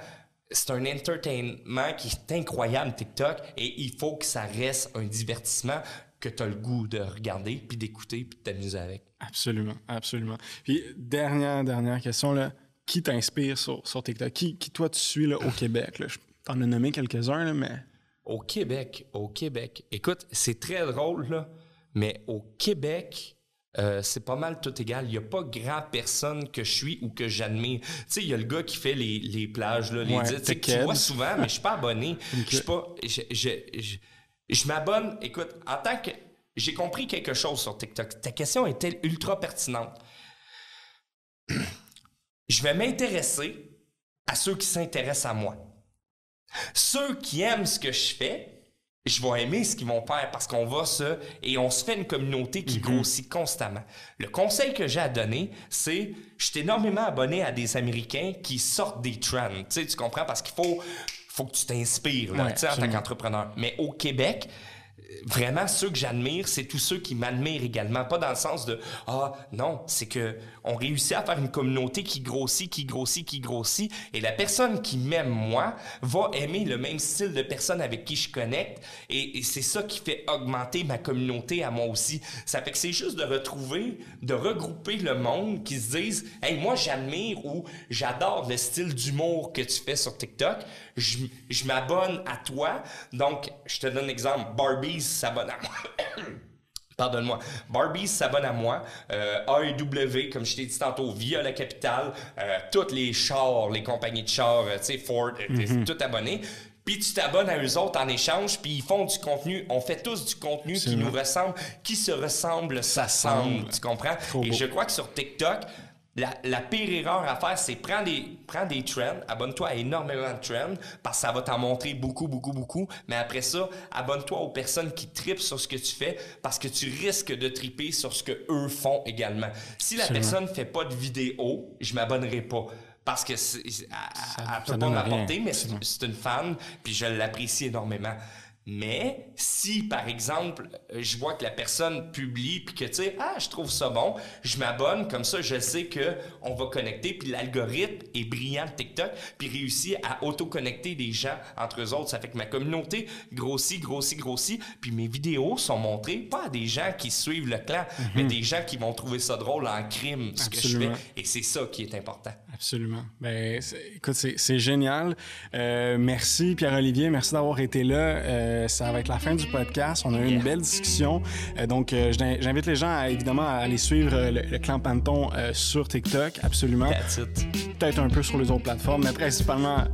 c'est un entertainment qui est incroyable, TikTok, et il faut que ça reste un divertissement que tu as le goût de regarder, puis d'écouter, puis de t'amuser avec. Absolument, absolument. Puis, dernière, dernière question, là. Qui t'inspire sur, TikTok? Qui, qui, toi, tu suis là, au Québec? Là? Je t'en ai nommé quelques-uns, mais... Au Québec, au Québec, écoute, c'est très drôle, là, mais au Québec, euh, c'est pas mal tout égal. Il n'y a pas grand personne que je suis ou que j'admire. Tu sais, il y a le gars qui fait les, les plages, là, les Ouais, tu sais, que tu vois souvent, mais je suis pas abonné. Je suis pas. Je, je, je, je m'abonne. Écoute, en tant que. J'ai compris quelque chose sur TikTok. Ta question est ultra pertinente. Je vais m'intéresser à ceux qui s'intéressent à moi. Ceux qui aiment ce que je fais, je vais aimer ce qu'ils vont faire parce qu'on va se et on se fait une communauté qui grossit constamment. Le conseil que j'ai à donner, c'est je suis énormément abonné à des Américains qui sortent des trends. Tu sais, tu comprends? Parce qu'il faut faut que tu t'inspires Ouais, en tant qu'entrepreneur. Mais au Québec, vraiment ceux que j'admire, c'est tous ceux qui m'admirent également, pas dans le sens de ah non, c'est que on réussit à faire une communauté qui grossit, qui grossit, qui grossit et la personne qui m'aime moi va aimer le même style de personne avec qui je connecte et, et c'est ça qui fait augmenter ma communauté à moi aussi. Ça fait que c'est juste de retrouver, de regrouper le monde qui se disent hey moi j'admire ou j'adore le style d'humour que tu fais sur TikTok, je, je m'abonne à toi. Donc je te donne un exemple, Barbies s'abonne à moi. Pardonne-moi. Barbies s'abonne à moi. Euh, AEW, comme je t'ai dit tantôt, via la capitale, euh, toutes les chars, les compagnies de chars, euh, tu sais, Ford, euh, t'es tout abonné. Puis tu t'abonnes à eux autres en échange, puis ils font du contenu. On fait tous du contenu qui nous ressemble, qui se ressemble, s'assemble. Tu comprends? Et beau. je crois que sur TikTok, la, la pire erreur à faire, c'est prendre des, prends des trends, abonne-toi à énormément de trends, parce que ça va t'en montrer beaucoup, beaucoup, beaucoup. Mais après ça, abonne-toi aux personnes qui tripent sur ce que tu fais, parce que tu risques de triper sur ce que eux font également. Si la Absolument. personne fait pas de vidéo, je m'abonnerai pas. Parce que elle, elle ça peut pas m'apporter, mais c'est, c'est une fan, puis je l'apprécie énormément. Mais si, par exemple, euh, je vois que la personne publie puis que tu sais, ah, je trouve ça bon, je m'abonne, comme ça, je sais que on va connecter, puis l'algorithme est brillant de TikTok, puis réussit à auto-connecter des gens entre eux autres. Ça fait que ma communauté grossit, grossit, grossit, puis mes vidéos sont montrées pas à des gens qui suivent le clan, mais des gens qui vont trouver ça drôle en crime, ce que je fais. Et c'est ça qui est important. Absolument. Ben, écoute, c'est c'est génial. Euh, merci Pierre-Olivier, merci d'avoir été là. Euh, ça va être la fin du podcast. On a eu une belle discussion. donc, j'invite les gens à, évidemment à aller suivre le, clan Panton sur TikTok, absolument. Peut-être un peu sur les autres plateformes, mais principalement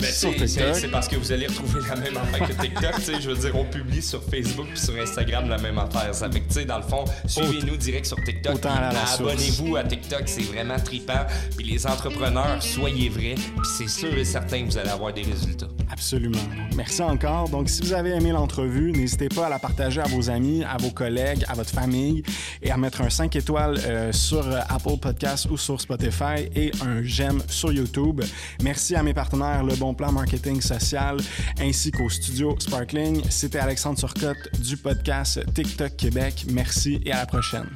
sur TikTok. C'est parce que vous allez retrouver la même affaire que TikTok. je veux dire, on publie sur Facebook et sur Instagram la même affaire. Ça fait que, tu sais, dans le fond, suivez-nous direct sur TikTok. Abonnez-vous à TikTok, c'est vraiment tripant. Puis les entrepreneurs, soyez vrais. Puis c'est sûr et certain que vous allez avoir des résultats. Absolument. merci encore. Donc, si vous avez aimé l'entrevue, n'hésitez pas à la partager à vos amis, à vos collègues, à votre famille et à mettre un 5 étoiles euh, sur Apple Podcasts ou sur Spotify et un j'aime sur YouTube. Merci à mes partenaires Le Bon Plan Marketing Social ainsi qu'au studio Sparkling. C'était Alexandre Turcotte du podcast TikTok Québec. Merci et à la prochaine.